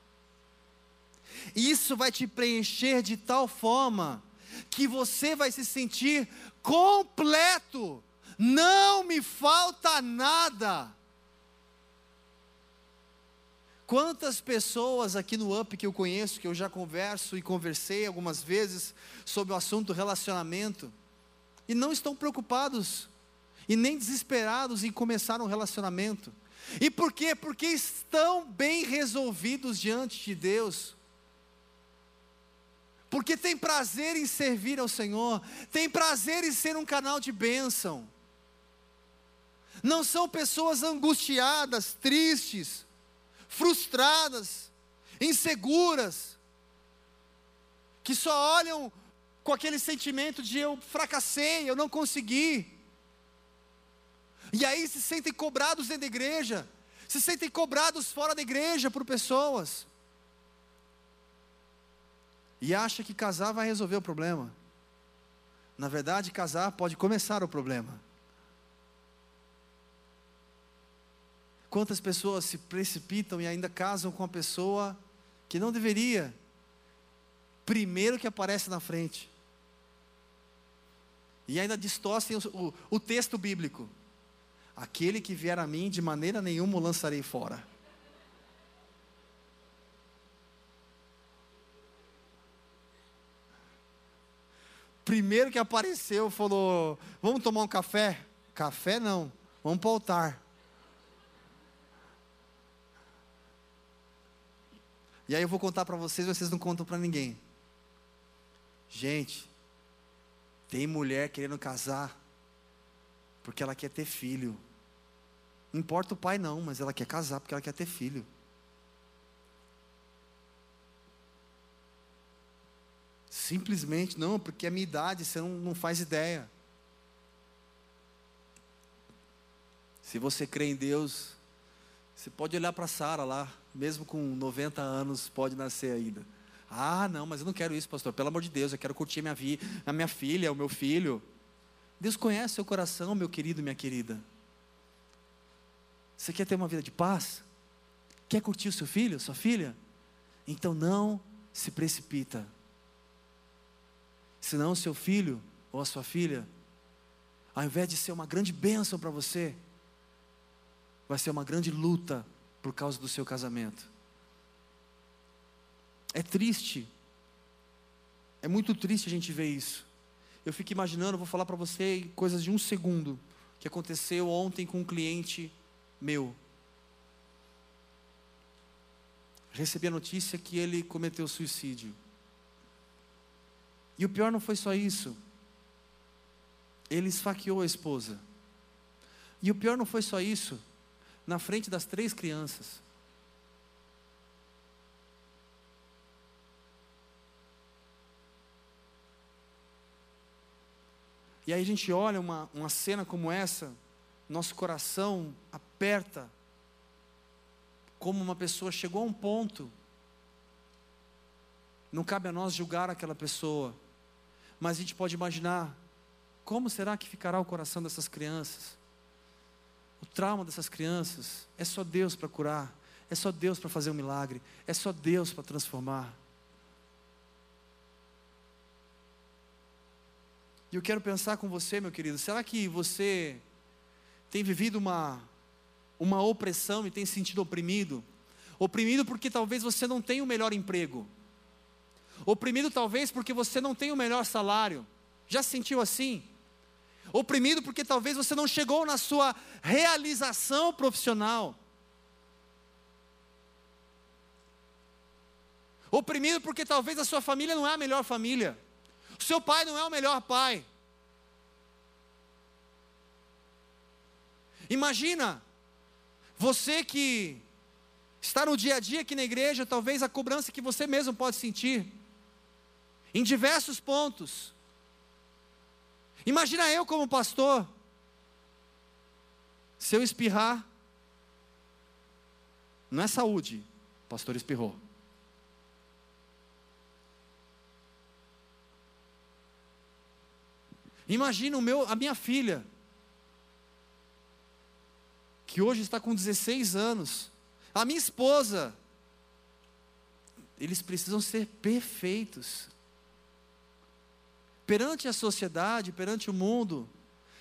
Isso vai te preencher de tal forma que você vai se sentir completo não me falta nada. Quantas pessoas aqui no UP que eu conheço, que eu já converso e conversei algumas vezes sobre o assunto relacionamento, e não estão preocupados e nem desesperados em começar um relacionamento. E por quê? Porque estão bem resolvidos diante de Deus. Porque tem prazer em servir ao Senhor, tem prazer em ser um canal de bênção não são pessoas angustiadas, tristes, frustradas, inseguras, que só olham com aquele sentimento de eu fracassei, eu não consegui. E aí se sentem cobrados dentro da igreja, se sentem cobrados fora da igreja por pessoas. E acha que casar vai resolver o problema. Na verdade, casar pode começar o problema. Quantas pessoas se precipitam e ainda casam com a pessoa que não deveria, primeiro que aparece na frente, e ainda distorcem o, o, o texto bíblico: aquele que vier a mim, de maneira nenhuma o lançarei fora. Primeiro que apareceu, falou: Vamos tomar um café? Café não, vamos para o altar. E aí eu vou contar para vocês, vocês não contam para ninguém. Gente, tem mulher querendo casar porque ela quer ter filho. Não importa o pai não, mas ela quer casar porque ela quer ter filho. Simplesmente não, porque a minha idade você não, não faz ideia. Se você crê em Deus, você pode olhar para Sara lá, mesmo com 90 anos, pode nascer ainda. Ah, não, mas eu não quero isso, pastor. Pelo amor de Deus, eu quero curtir a minha, a minha filha, o meu filho. Deus conhece seu coração, meu querido, minha querida. Você quer ter uma vida de paz? Quer curtir o seu filho, sua filha? Então não se precipita. Senão o seu filho ou a sua filha, ao invés de ser uma grande bênção para você, vai ser uma grande luta por causa do seu casamento. É triste. É muito triste a gente ver isso. Eu fico imaginando, vou falar para você coisas de um segundo que aconteceu ontem com um cliente meu. Recebi a notícia que ele cometeu suicídio. E o pior não foi só isso. Ele esfaqueou a esposa. E o pior não foi só isso na frente das três crianças. E aí a gente olha uma, uma cena como essa, nosso coração aperta, como uma pessoa chegou a um ponto, não cabe a nós julgar aquela pessoa, mas a gente pode imaginar como será que ficará o coração dessas crianças. O trauma dessas crianças é só Deus para curar, é só Deus para fazer um milagre, é só Deus para transformar. E eu quero pensar com você, meu querido, será que você tem vivido uma, uma opressão e tem se sentido oprimido? Oprimido porque talvez você não tenha o melhor emprego. Oprimido talvez porque você não tem o melhor salário. Já se sentiu assim? oprimido porque talvez você não chegou na sua realização profissional. Oprimido porque talvez a sua família não é a melhor família. O seu pai não é o melhor pai. Imagina você que está no dia a dia aqui na igreja, talvez a cobrança que você mesmo pode sentir em diversos pontos. Imagina eu como pastor, se eu espirrar, não é saúde, o pastor espirrou. Imagina o meu, a minha filha, que hoje está com 16 anos, a minha esposa, eles precisam ser perfeitos. Perante a sociedade, perante o mundo,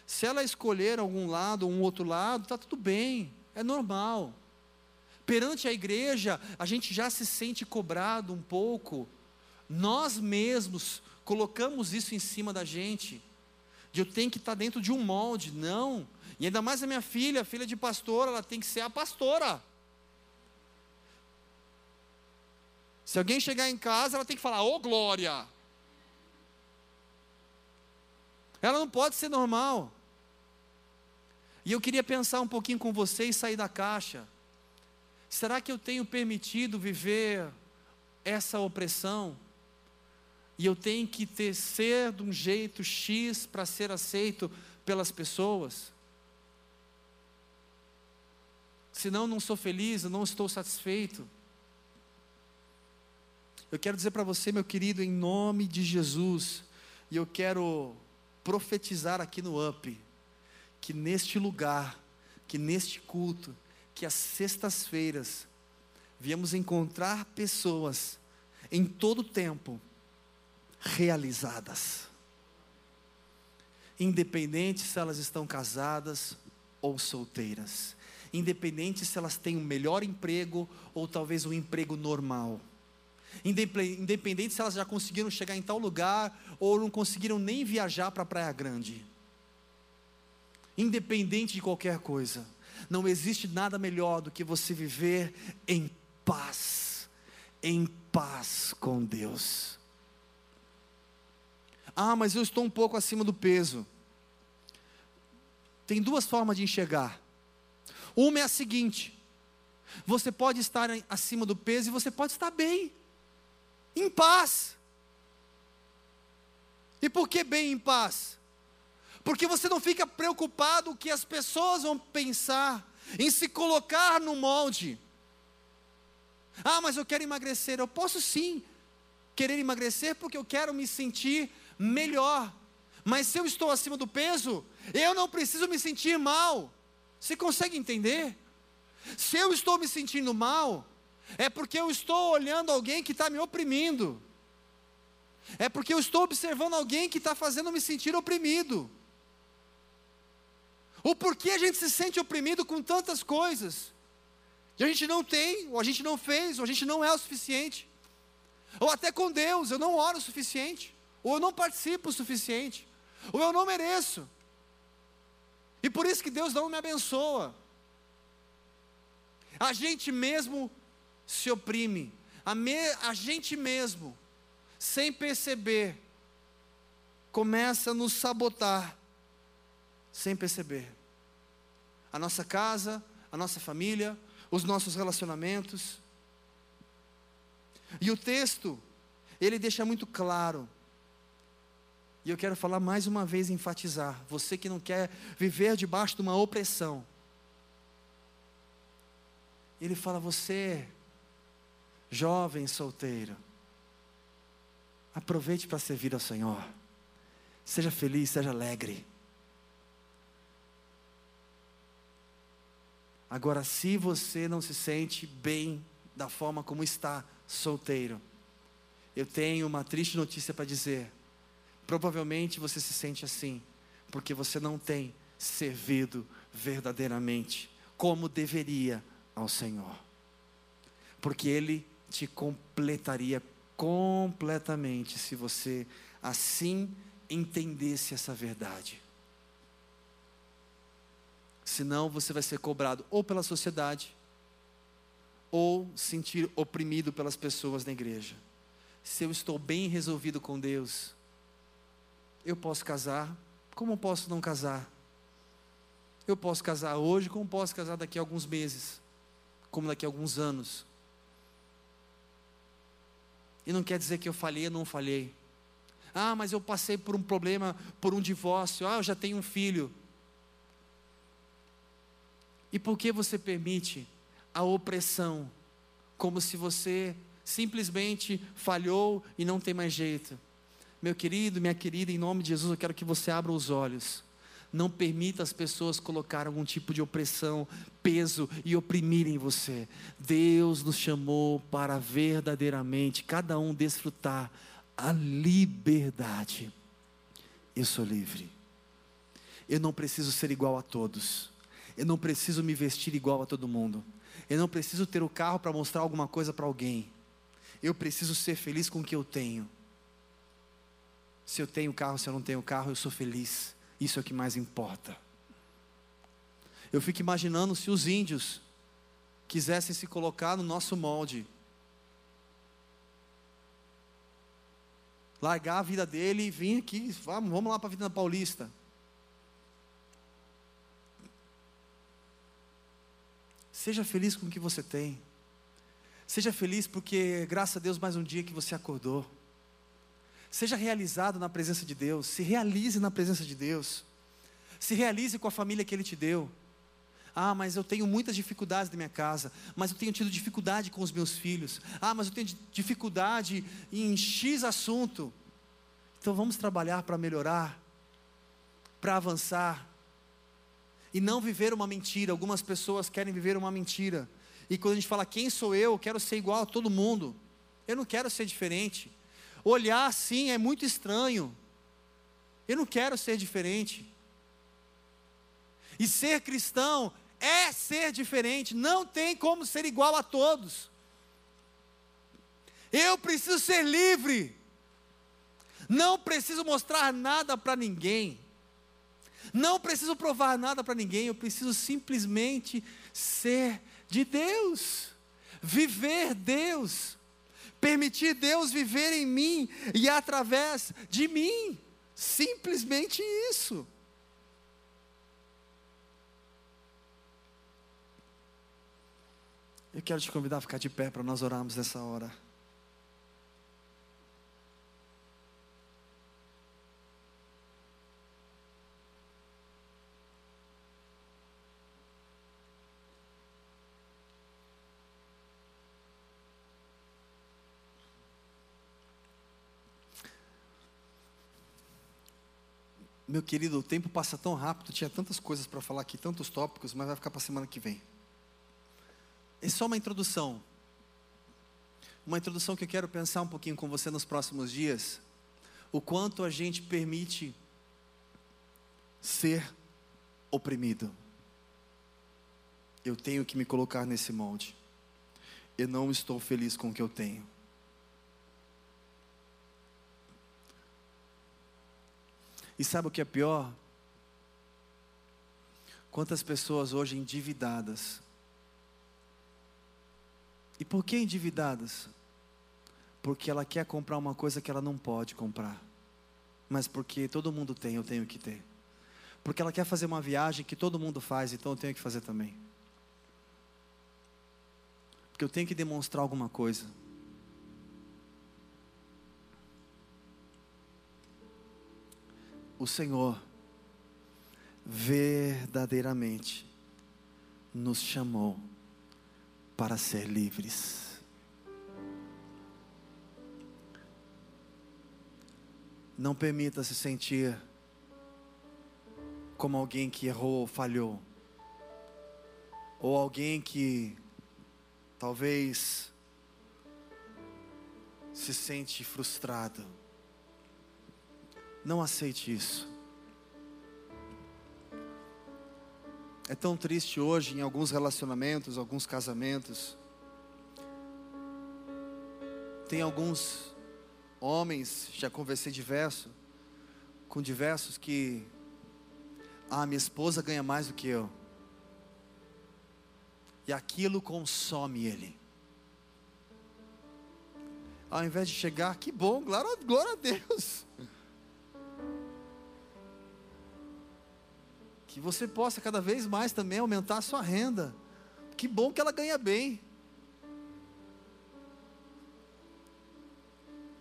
se ela escolher algum lado ou um outro lado, está tudo bem, é normal. Perante a igreja, a gente já se sente cobrado um pouco. Nós mesmos colocamos isso em cima da gente de eu tenho que estar dentro de um molde. Não. E ainda mais a minha filha, filha de pastora, ela tem que ser a pastora. Se alguém chegar em casa, ela tem que falar, ô oh, glória. Ela não pode ser normal. E eu queria pensar um pouquinho com você e sair da caixa. Será que eu tenho permitido viver essa opressão? e eu tenho que ter, ser de um jeito X para ser aceito pelas pessoas. Senão não sou feliz, eu não estou satisfeito. Eu quero dizer para você, meu querido, em nome de Jesus, e eu quero profetizar aqui no UP, que neste lugar, que neste culto, que às sextas-feiras, viemos encontrar pessoas em todo o tempo, realizadas. Independente se elas estão casadas ou solteiras, independente se elas têm um melhor emprego ou talvez um emprego normal, independente se elas já conseguiram chegar em tal lugar ou não conseguiram nem viajar para a Praia Grande, independente de qualquer coisa, não existe nada melhor do que você viver em paz, em paz com Deus. Ah, mas eu estou um pouco acima do peso. Tem duas formas de enxergar. Uma é a seguinte: você pode estar acima do peso e você pode estar bem, em paz. E por que bem em paz? Porque você não fica preocupado o que as pessoas vão pensar, em se colocar no molde. Ah, mas eu quero emagrecer. Eu posso sim querer emagrecer porque eu quero me sentir melhor. Mas se eu estou acima do peso, eu não preciso me sentir mal. Você consegue entender? Se eu estou me sentindo mal, é porque eu estou olhando alguém que está me oprimindo. É porque eu estou observando alguém que está fazendo me sentir oprimido. O porquê a gente se sente oprimido com tantas coisas? E a gente não tem, ou a gente não fez, ou a gente não é o suficiente. Ou até com Deus, eu não oro o suficiente ou eu não participo o suficiente, ou eu não mereço. E por isso que Deus não me abençoa. A gente mesmo se oprime, a, me, a gente mesmo, sem perceber, começa a nos sabotar, sem perceber. A nossa casa, a nossa família, os nossos relacionamentos. E o texto, ele deixa muito claro e eu quero falar mais uma vez, enfatizar: você que não quer viver debaixo de uma opressão. Ele fala: você, jovem solteiro, aproveite para servir ao Senhor. Seja feliz, seja alegre. Agora, se você não se sente bem da forma como está solteiro, eu tenho uma triste notícia para dizer Provavelmente você se sente assim, porque você não tem servido verdadeiramente como deveria ao Senhor. Porque Ele te completaria completamente se você assim entendesse essa verdade. Senão você vai ser cobrado ou pela sociedade, ou sentir oprimido pelas pessoas na igreja. Se eu estou bem resolvido com Deus, eu posso casar, como posso não casar? Eu posso casar hoje, como posso casar daqui a alguns meses, como daqui a alguns anos. E não quer dizer que eu falhei ou não falhei. Ah, mas eu passei por um problema, por um divórcio. Ah, eu já tenho um filho. E por que você permite a opressão, como se você simplesmente falhou e não tem mais jeito. Meu querido, minha querida, em nome de Jesus, eu quero que você abra os olhos. Não permita as pessoas colocar algum tipo de opressão, peso e oprimirem você. Deus nos chamou para verdadeiramente cada um desfrutar a liberdade. Eu sou livre. Eu não preciso ser igual a todos. Eu não preciso me vestir igual a todo mundo. Eu não preciso ter o carro para mostrar alguma coisa para alguém. Eu preciso ser feliz com o que eu tenho. Se eu tenho carro, se eu não tenho carro, eu sou feliz. Isso é o que mais importa. Eu fico imaginando se os índios quisessem se colocar no nosso molde. Largar a vida dele e vir aqui, vamos, lá para a vida paulista. Seja feliz com o que você tem. Seja feliz porque, graças a Deus, mais um dia que você acordou. Seja realizado na presença de Deus. Se realize na presença de Deus. Se realize com a família que Ele te deu. Ah, mas eu tenho muitas dificuldades na minha casa. Mas eu tenho tido dificuldade com os meus filhos. Ah, mas eu tenho dificuldade em X assunto. Então vamos trabalhar para melhorar, para avançar e não viver uma mentira. Algumas pessoas querem viver uma mentira. E quando a gente fala quem sou eu, eu quero ser igual a todo mundo. Eu não quero ser diferente. Olhar assim é muito estranho. Eu não quero ser diferente. E ser cristão é ser diferente, não tem como ser igual a todos. Eu preciso ser livre. Não preciso mostrar nada para ninguém. Não preciso provar nada para ninguém, eu preciso simplesmente ser de Deus, viver Deus, permitir Deus viver em mim e através de mim. Simplesmente isso. Eu quero te convidar a ficar de pé para nós orarmos nessa hora. Meu querido, o tempo passa tão rápido, tinha tantas coisas para falar aqui, tantos tópicos, mas vai ficar para a semana que vem. É só uma introdução. Uma introdução que eu quero pensar um pouquinho com você nos próximos dias. O quanto a gente permite ser oprimido. Eu tenho que me colocar nesse molde. Eu não estou feliz com o que eu tenho. E sabe o que é pior? Quantas pessoas hoje endividadas. E por que endividadas? Porque ela quer comprar uma coisa que ela não pode comprar. Mas porque todo mundo tem, eu tenho que ter. Porque ela quer fazer uma viagem que todo mundo faz, então eu tenho que fazer também. Porque eu tenho que demonstrar alguma coisa. O Senhor verdadeiramente nos chamou para ser livres. Não permita se sentir como alguém que errou ou falhou, ou alguém que talvez se sente frustrado não aceite isso. É tão triste hoje em alguns relacionamentos, alguns casamentos. Tem alguns homens, já conversei diverso, com diversos que ah, minha esposa ganha mais do que eu. E aquilo consome ele. ao invés de chegar, que bom, glória, glória a Deus. Que você possa cada vez mais também aumentar a sua renda. Que bom que ela ganha bem.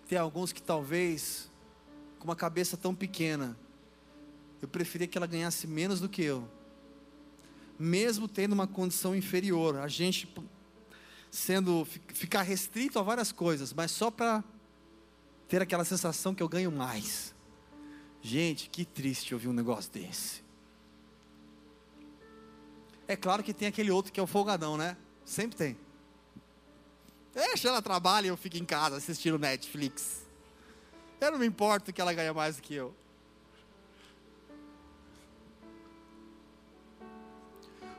Tem alguns que talvez, com uma cabeça tão pequena, eu preferia que ela ganhasse menos do que eu. Mesmo tendo uma condição inferior, a gente sendo ficar restrito a várias coisas, mas só para ter aquela sensação que eu ganho mais. Gente, que triste ouvir um negócio desse. É claro que tem aquele outro que é o folgadão, né? Sempre tem. Deixa ela trabalha e eu fico em casa assistindo Netflix. Eu não me importo que ela ganha mais do que eu.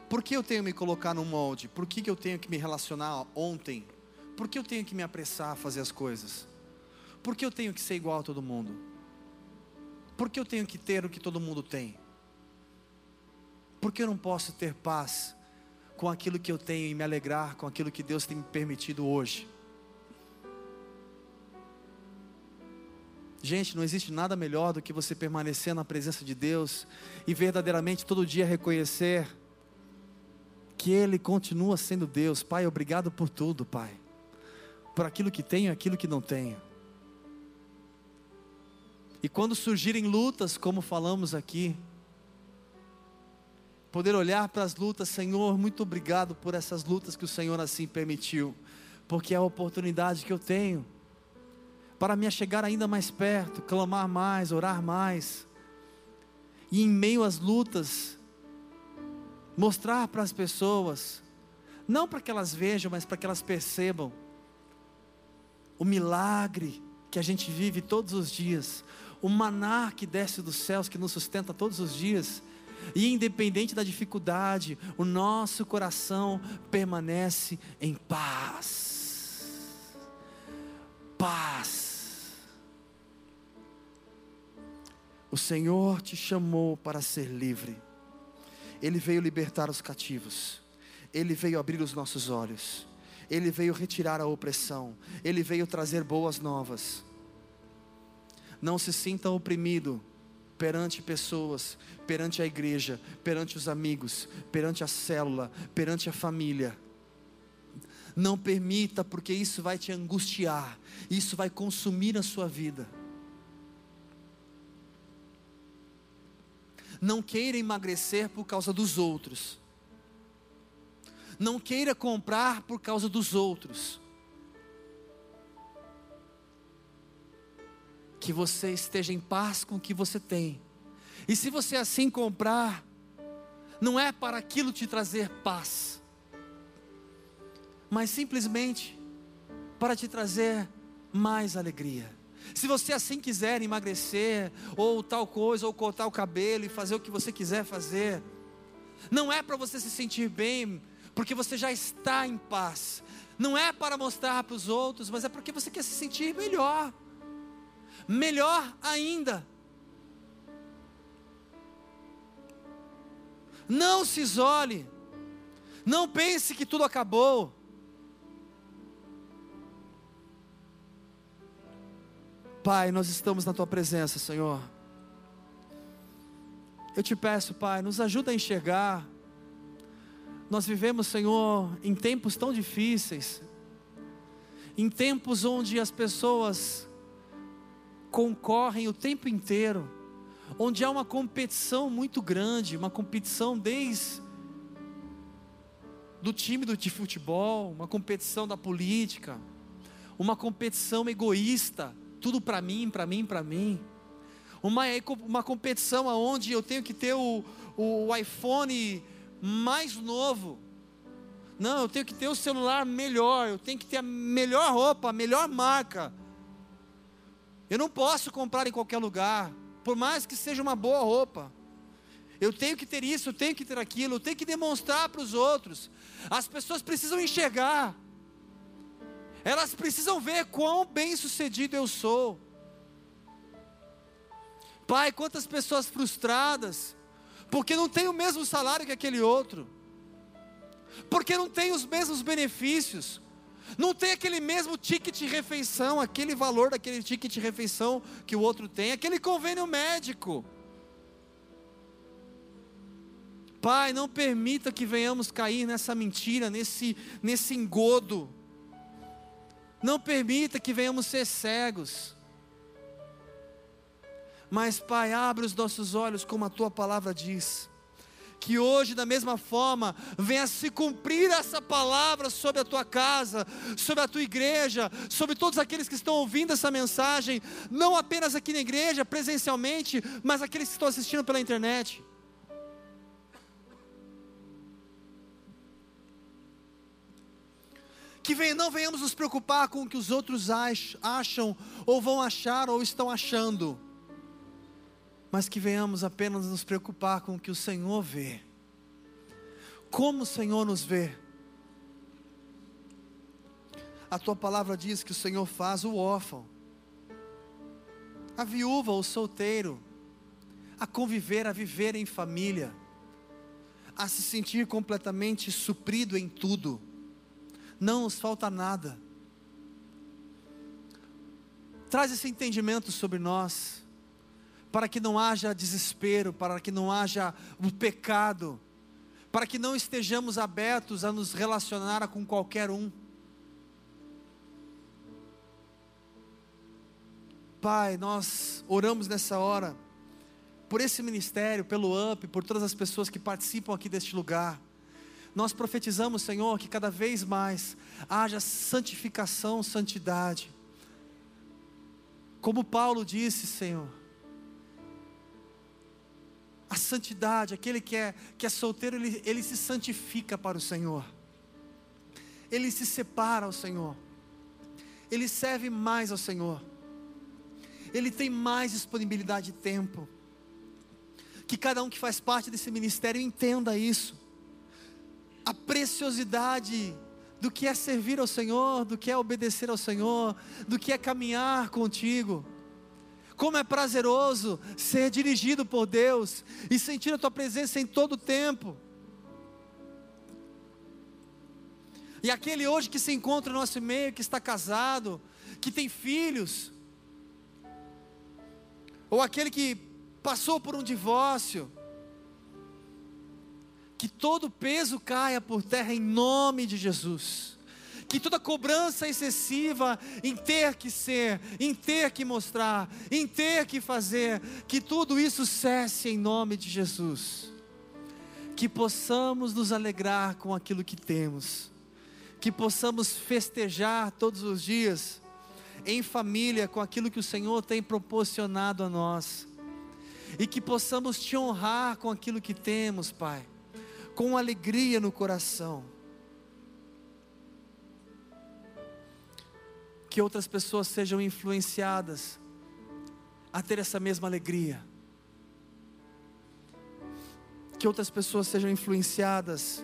Por que eu tenho que me colocar no molde? Por que, que eu tenho que me relacionar ontem? Por que eu tenho que me apressar a fazer as coisas? Por que eu tenho que ser igual a todo mundo? Por que eu tenho que ter o que todo mundo tem? Por que eu não posso ter paz com aquilo que eu tenho e me alegrar com aquilo que Deus tem me permitido hoje? Gente, não existe nada melhor do que você permanecer na presença de Deus e verdadeiramente todo dia reconhecer que Ele continua sendo Deus. Pai, obrigado por tudo, Pai. Por aquilo que tenho e aquilo que não tenho. E quando surgirem lutas, como falamos aqui, poder olhar para as lutas, Senhor, muito obrigado por essas lutas que o Senhor assim permitiu, porque é a oportunidade que eu tenho para me chegar ainda mais perto, clamar mais, orar mais, e em meio às lutas, mostrar para as pessoas, não para que elas vejam, mas para que elas percebam o milagre que a gente vive todos os dias, o maná que desce dos céus, que nos sustenta todos os dias, e independente da dificuldade, o nosso coração permanece em paz. Paz. O Senhor te chamou para ser livre. Ele veio libertar os cativos. Ele veio abrir os nossos olhos. Ele veio retirar a opressão. Ele veio trazer boas novas. Não se sinta oprimido perante pessoas, perante a igreja, perante os amigos, perante a célula, perante a família. Não permita, porque isso vai te angustiar, isso vai consumir a sua vida. Não queira emagrecer por causa dos outros. Não queira comprar por causa dos outros. Que você esteja em paz com o que você tem. E se você assim comprar, não é para aquilo te trazer paz, mas simplesmente para te trazer mais alegria. Se você assim quiser emagrecer, ou tal coisa, ou cortar o cabelo e fazer o que você quiser fazer, não é para você se sentir bem, porque você já está em paz. Não é para mostrar para os outros, mas é porque você quer se sentir melhor. Melhor ainda, não se isole, não pense que tudo acabou. Pai, nós estamos na tua presença, Senhor. Eu te peço, Pai, nos ajuda a enxergar. Nós vivemos, Senhor, em tempos tão difíceis, em tempos onde as pessoas concorrem o tempo inteiro, onde há uma competição muito grande, uma competição desde do time de futebol, uma competição da política, uma competição egoísta, tudo para mim, para mim, para mim. Uma, uma competição onde eu tenho que ter o, o iPhone mais novo. Não, eu tenho que ter o celular melhor, eu tenho que ter a melhor roupa, a melhor marca. Eu não posso comprar em qualquer lugar, por mais que seja uma boa roupa. Eu tenho que ter isso, eu tenho que ter aquilo, eu tenho que demonstrar para os outros. As pessoas precisam enxergar, elas precisam ver quão bem sucedido eu sou. Pai, quantas pessoas frustradas, porque não tem o mesmo salário que aquele outro, porque não tem os mesmos benefícios, Não tem aquele mesmo ticket de refeição, aquele valor daquele ticket de refeição que o outro tem, aquele convênio médico. Pai, não permita que venhamos cair nessa mentira, nesse, nesse engodo. Não permita que venhamos ser cegos. Mas, Pai, abre os nossos olhos, como a tua palavra diz que hoje, da mesma forma, venha se cumprir essa palavra sobre a tua casa, sobre a tua igreja, sobre todos aqueles que estão ouvindo essa mensagem, não apenas aqui na igreja, presencialmente, mas aqueles que estão assistindo pela internet. Que venha, não venhamos nos preocupar com o que os outros acham, ou vão achar, ou estão achando mas que venhamos apenas nos preocupar com o que o Senhor vê. Como o Senhor nos vê. A tua palavra diz que o Senhor faz o órfão, a viúva, o solteiro, a conviver, a viver em família, a se sentir completamente suprido em tudo, não nos falta nada. Traz esse entendimento sobre nós para que não haja desespero, para que não haja o pecado, para que não estejamos abertos a nos relacionar com qualquer um. Pai, nós oramos nessa hora por esse ministério, pelo UP, por todas as pessoas que participam aqui deste lugar. Nós profetizamos, Senhor, que cada vez mais haja santificação, santidade. Como Paulo disse, Senhor, a santidade, aquele que é, que é solteiro, ele, ele se santifica para o Senhor, ele se separa ao Senhor, ele serve mais ao Senhor, ele tem mais disponibilidade de tempo. Que cada um que faz parte desse ministério entenda isso, a preciosidade do que é servir ao Senhor, do que é obedecer ao Senhor, do que é caminhar contigo. Como é prazeroso ser dirigido por Deus e sentir a tua presença em todo o tempo. E aquele hoje que se encontra no nosso meio, que está casado, que tem filhos, ou aquele que passou por um divórcio, que todo peso caia por terra em nome de Jesus que toda cobrança excessiva em ter que ser, em ter que mostrar, em ter que fazer, que tudo isso cesse em nome de Jesus. Que possamos nos alegrar com aquilo que temos, que possamos festejar todos os dias, em família, com aquilo que o Senhor tem proporcionado a nós, e que possamos te honrar com aquilo que temos, Pai, com alegria no coração que outras pessoas sejam influenciadas a ter essa mesma alegria. Que outras pessoas sejam influenciadas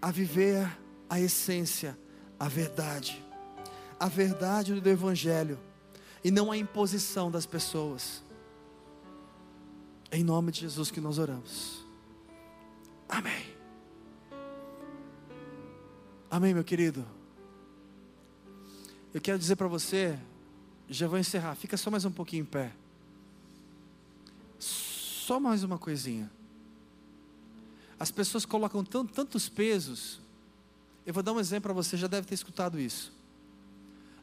a viver a essência, a verdade, a verdade do Evangelho, e não a imposição das pessoas. Em nome de Jesus que nós oramos. Amém. Amém, meu querido. Eu quero dizer para você, já vou encerrar, fica só mais um pouquinho em pé. Só mais uma coisinha. As pessoas colocam tantos pesos. Eu vou dar um exemplo para você, já deve ter escutado isso.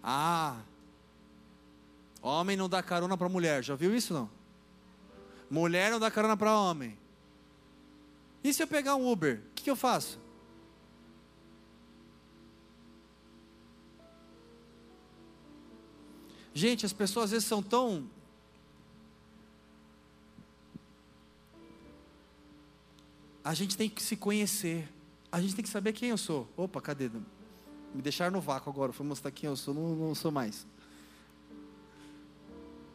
Ah, homem não dá carona para mulher, já viu isso não? Mulher não dá carona para homem. E se eu pegar um Uber, o que, que eu faço? Gente, as pessoas às vezes são tão. A gente tem que se conhecer. A gente tem que saber quem eu sou. Opa, cadê? Me deixaram no vácuo agora. Fui mostrar quem eu sou. Não, não sou mais.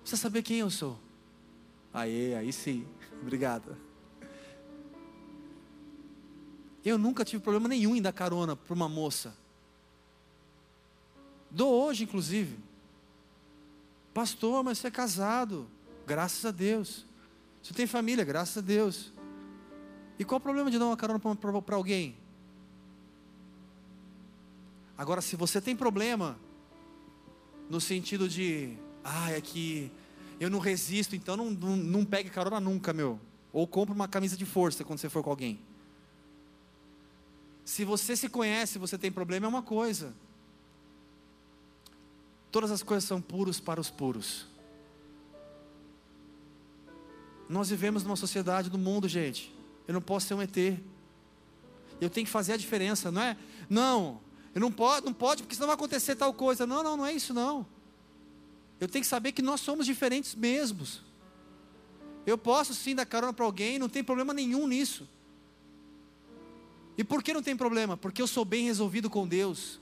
Precisa saber quem eu sou. Aí, aí sim. Obrigado. Eu nunca tive problema nenhum em dar carona para uma moça. Dou hoje, inclusive. Pastor, mas você é casado. Graças a Deus. Você tem família, graças a Deus. E qual o problema de dar uma carona para alguém? Agora, se você tem problema, no sentido de, ah, é que eu não resisto, então não, não, não pegue carona nunca, meu. Ou compre uma camisa de força quando você for com alguém. Se você se conhece, você tem problema, é uma coisa. Todas as coisas são puros para os puros. Nós vivemos numa sociedade do mundo, gente. Eu não posso ser um ET. Eu tenho que fazer a diferença, não é? Não, eu não pode, não pode, porque senão vai acontecer tal coisa. Não, não, não é isso não. Eu tenho que saber que nós somos diferentes mesmos. Eu posso sim dar carona para alguém, não tem problema nenhum nisso. E por que não tem problema? Porque eu sou bem resolvido com Deus.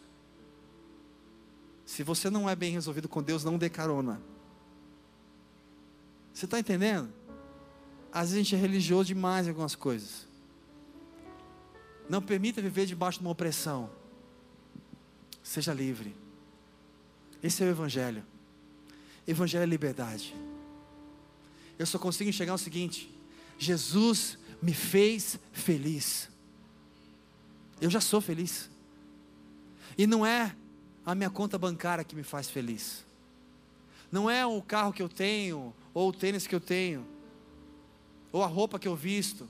Se você não é bem resolvido com Deus, não dê carona. Você está entendendo? Às vezes a gente é religioso demais em algumas coisas. Não permita viver debaixo de uma opressão. Seja livre. Esse é o Evangelho. Evangelho é liberdade. Eu só consigo enxergar o seguinte: Jesus me fez feliz. Eu já sou feliz. E não é a minha conta bancária que me faz feliz. Não é o carro que eu tenho, ou o tênis que eu tenho, ou a roupa que eu visto,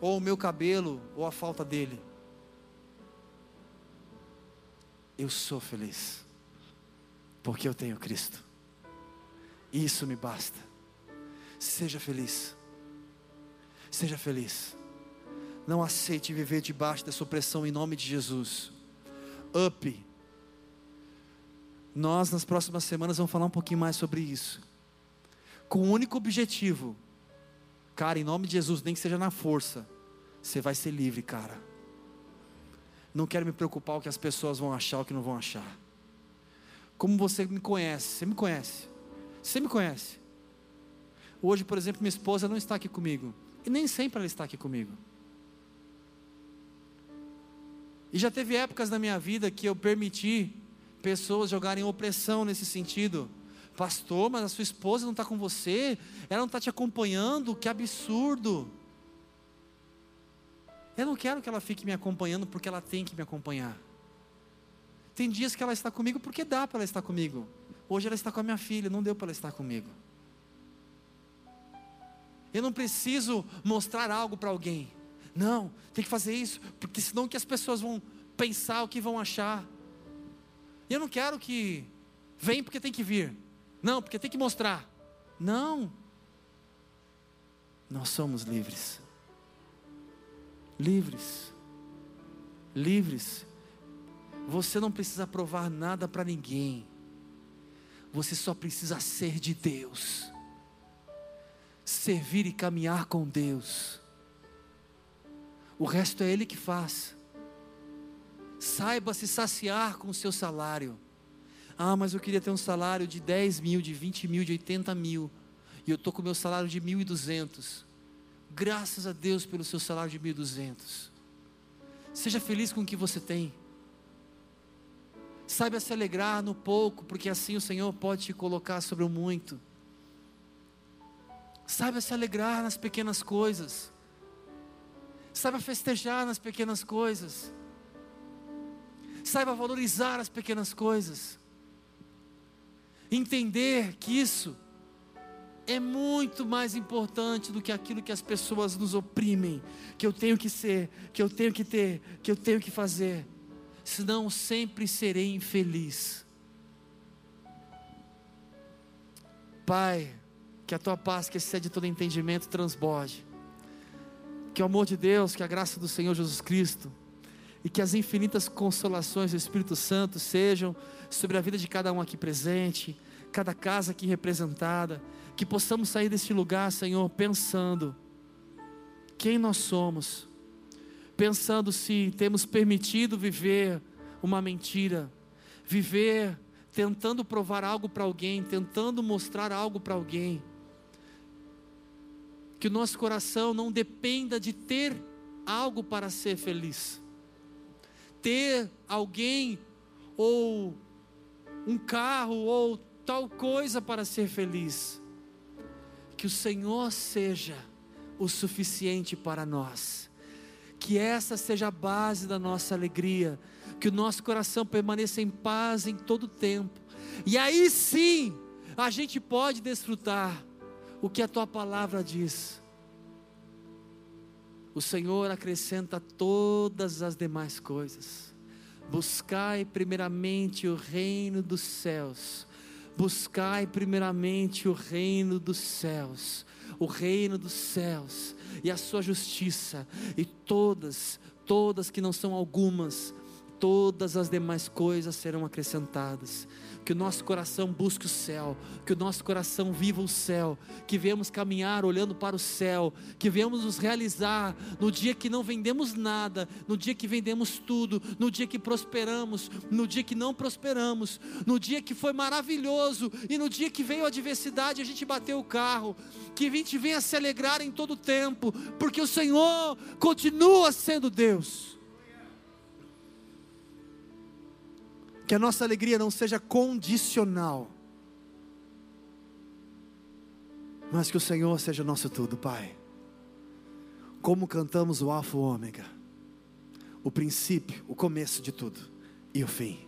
ou o meu cabelo, ou a falta dele. Eu sou feliz, porque eu tenho Cristo. Isso me basta. Seja feliz. Seja feliz. Não aceite viver debaixo dessa opressão em nome de Jesus. Up. Nós, nas próximas semanas, vamos falar um pouquinho mais sobre isso. Com o único objetivo, cara, em nome de Jesus, nem que seja na força, você vai ser livre, cara. Não quero me preocupar o que as pessoas vão achar, o que não vão achar. Como você me conhece, você me conhece. Você me conhece. Hoje, por exemplo, minha esposa não está aqui comigo. E nem sempre ela está aqui comigo. E já teve épocas na minha vida que eu permiti pessoas jogarem opressão nesse sentido. Pastor, mas a sua esposa não está com você, ela não está te acompanhando, que absurdo. Eu não quero que ela fique me acompanhando porque ela tem que me acompanhar. Tem dias que ela está comigo porque dá para ela estar comigo. Hoje ela está com a minha filha, não deu para ela estar comigo. Eu não preciso mostrar algo para alguém. Não, tem que fazer isso, porque senão que as pessoas vão pensar o que vão achar. Eu não quero que vem porque tem que vir. Não, porque tem que mostrar. Não. Nós somos livres livres. Livres. Você não precisa provar nada para ninguém. Você só precisa ser de Deus. Servir e caminhar com Deus. O resto é Ele que faz. Saiba se saciar com o seu salário. Ah, mas eu queria ter um salário de 10 mil, de 20 mil, de 80 mil. E eu estou com meu salário de 1.200. Graças a Deus pelo seu salário de 1.200. Seja feliz com o que você tem. Saiba se alegrar no pouco, porque assim o Senhor pode te colocar sobre o muito. Saiba se alegrar nas pequenas coisas. Saiba festejar nas pequenas coisas. Saiba valorizar as pequenas coisas. Entender que isso é muito mais importante do que aquilo que as pessoas nos oprimem, que eu tenho que ser, que eu tenho que ter, que eu tenho que fazer. Senão sempre serei infeliz. Pai, que a tua paz que excede todo entendimento transborde. Que o amor de Deus, que a graça do Senhor Jesus Cristo e que as infinitas consolações do Espírito Santo sejam sobre a vida de cada um aqui presente, cada casa aqui representada que possamos sair deste lugar, Senhor, pensando quem nós somos, pensando se temos permitido viver uma mentira, viver tentando provar algo para alguém, tentando mostrar algo para alguém. Que o nosso coração não dependa de ter algo para ser feliz, ter alguém ou um carro ou tal coisa para ser feliz que o Senhor seja o suficiente para nós. Que essa seja a base da nossa alegria, que o nosso coração permaneça em paz em todo tempo. E aí sim, a gente pode desfrutar o que a tua palavra diz. O Senhor acrescenta todas as demais coisas. Buscai primeiramente o reino dos céus. Buscai primeiramente o reino dos céus, o reino dos céus e a sua justiça, e todas, todas que não são algumas, todas as demais coisas serão acrescentadas que o nosso coração busque o céu, que o nosso coração viva o céu, que venhamos caminhar olhando para o céu, que venhamos nos realizar no dia que não vendemos nada, no dia que vendemos tudo, no dia que prosperamos, no dia que não prosperamos, no dia que foi maravilhoso e no dia que veio a adversidade a gente bateu o carro, que a gente venha se alegrar em todo o tempo, porque o Senhor continua sendo Deus. Que a nossa alegria não seja condicional, mas que o Senhor seja nosso tudo, Pai. Como cantamos o Alfa Ômega, o princípio, o começo de tudo e o fim.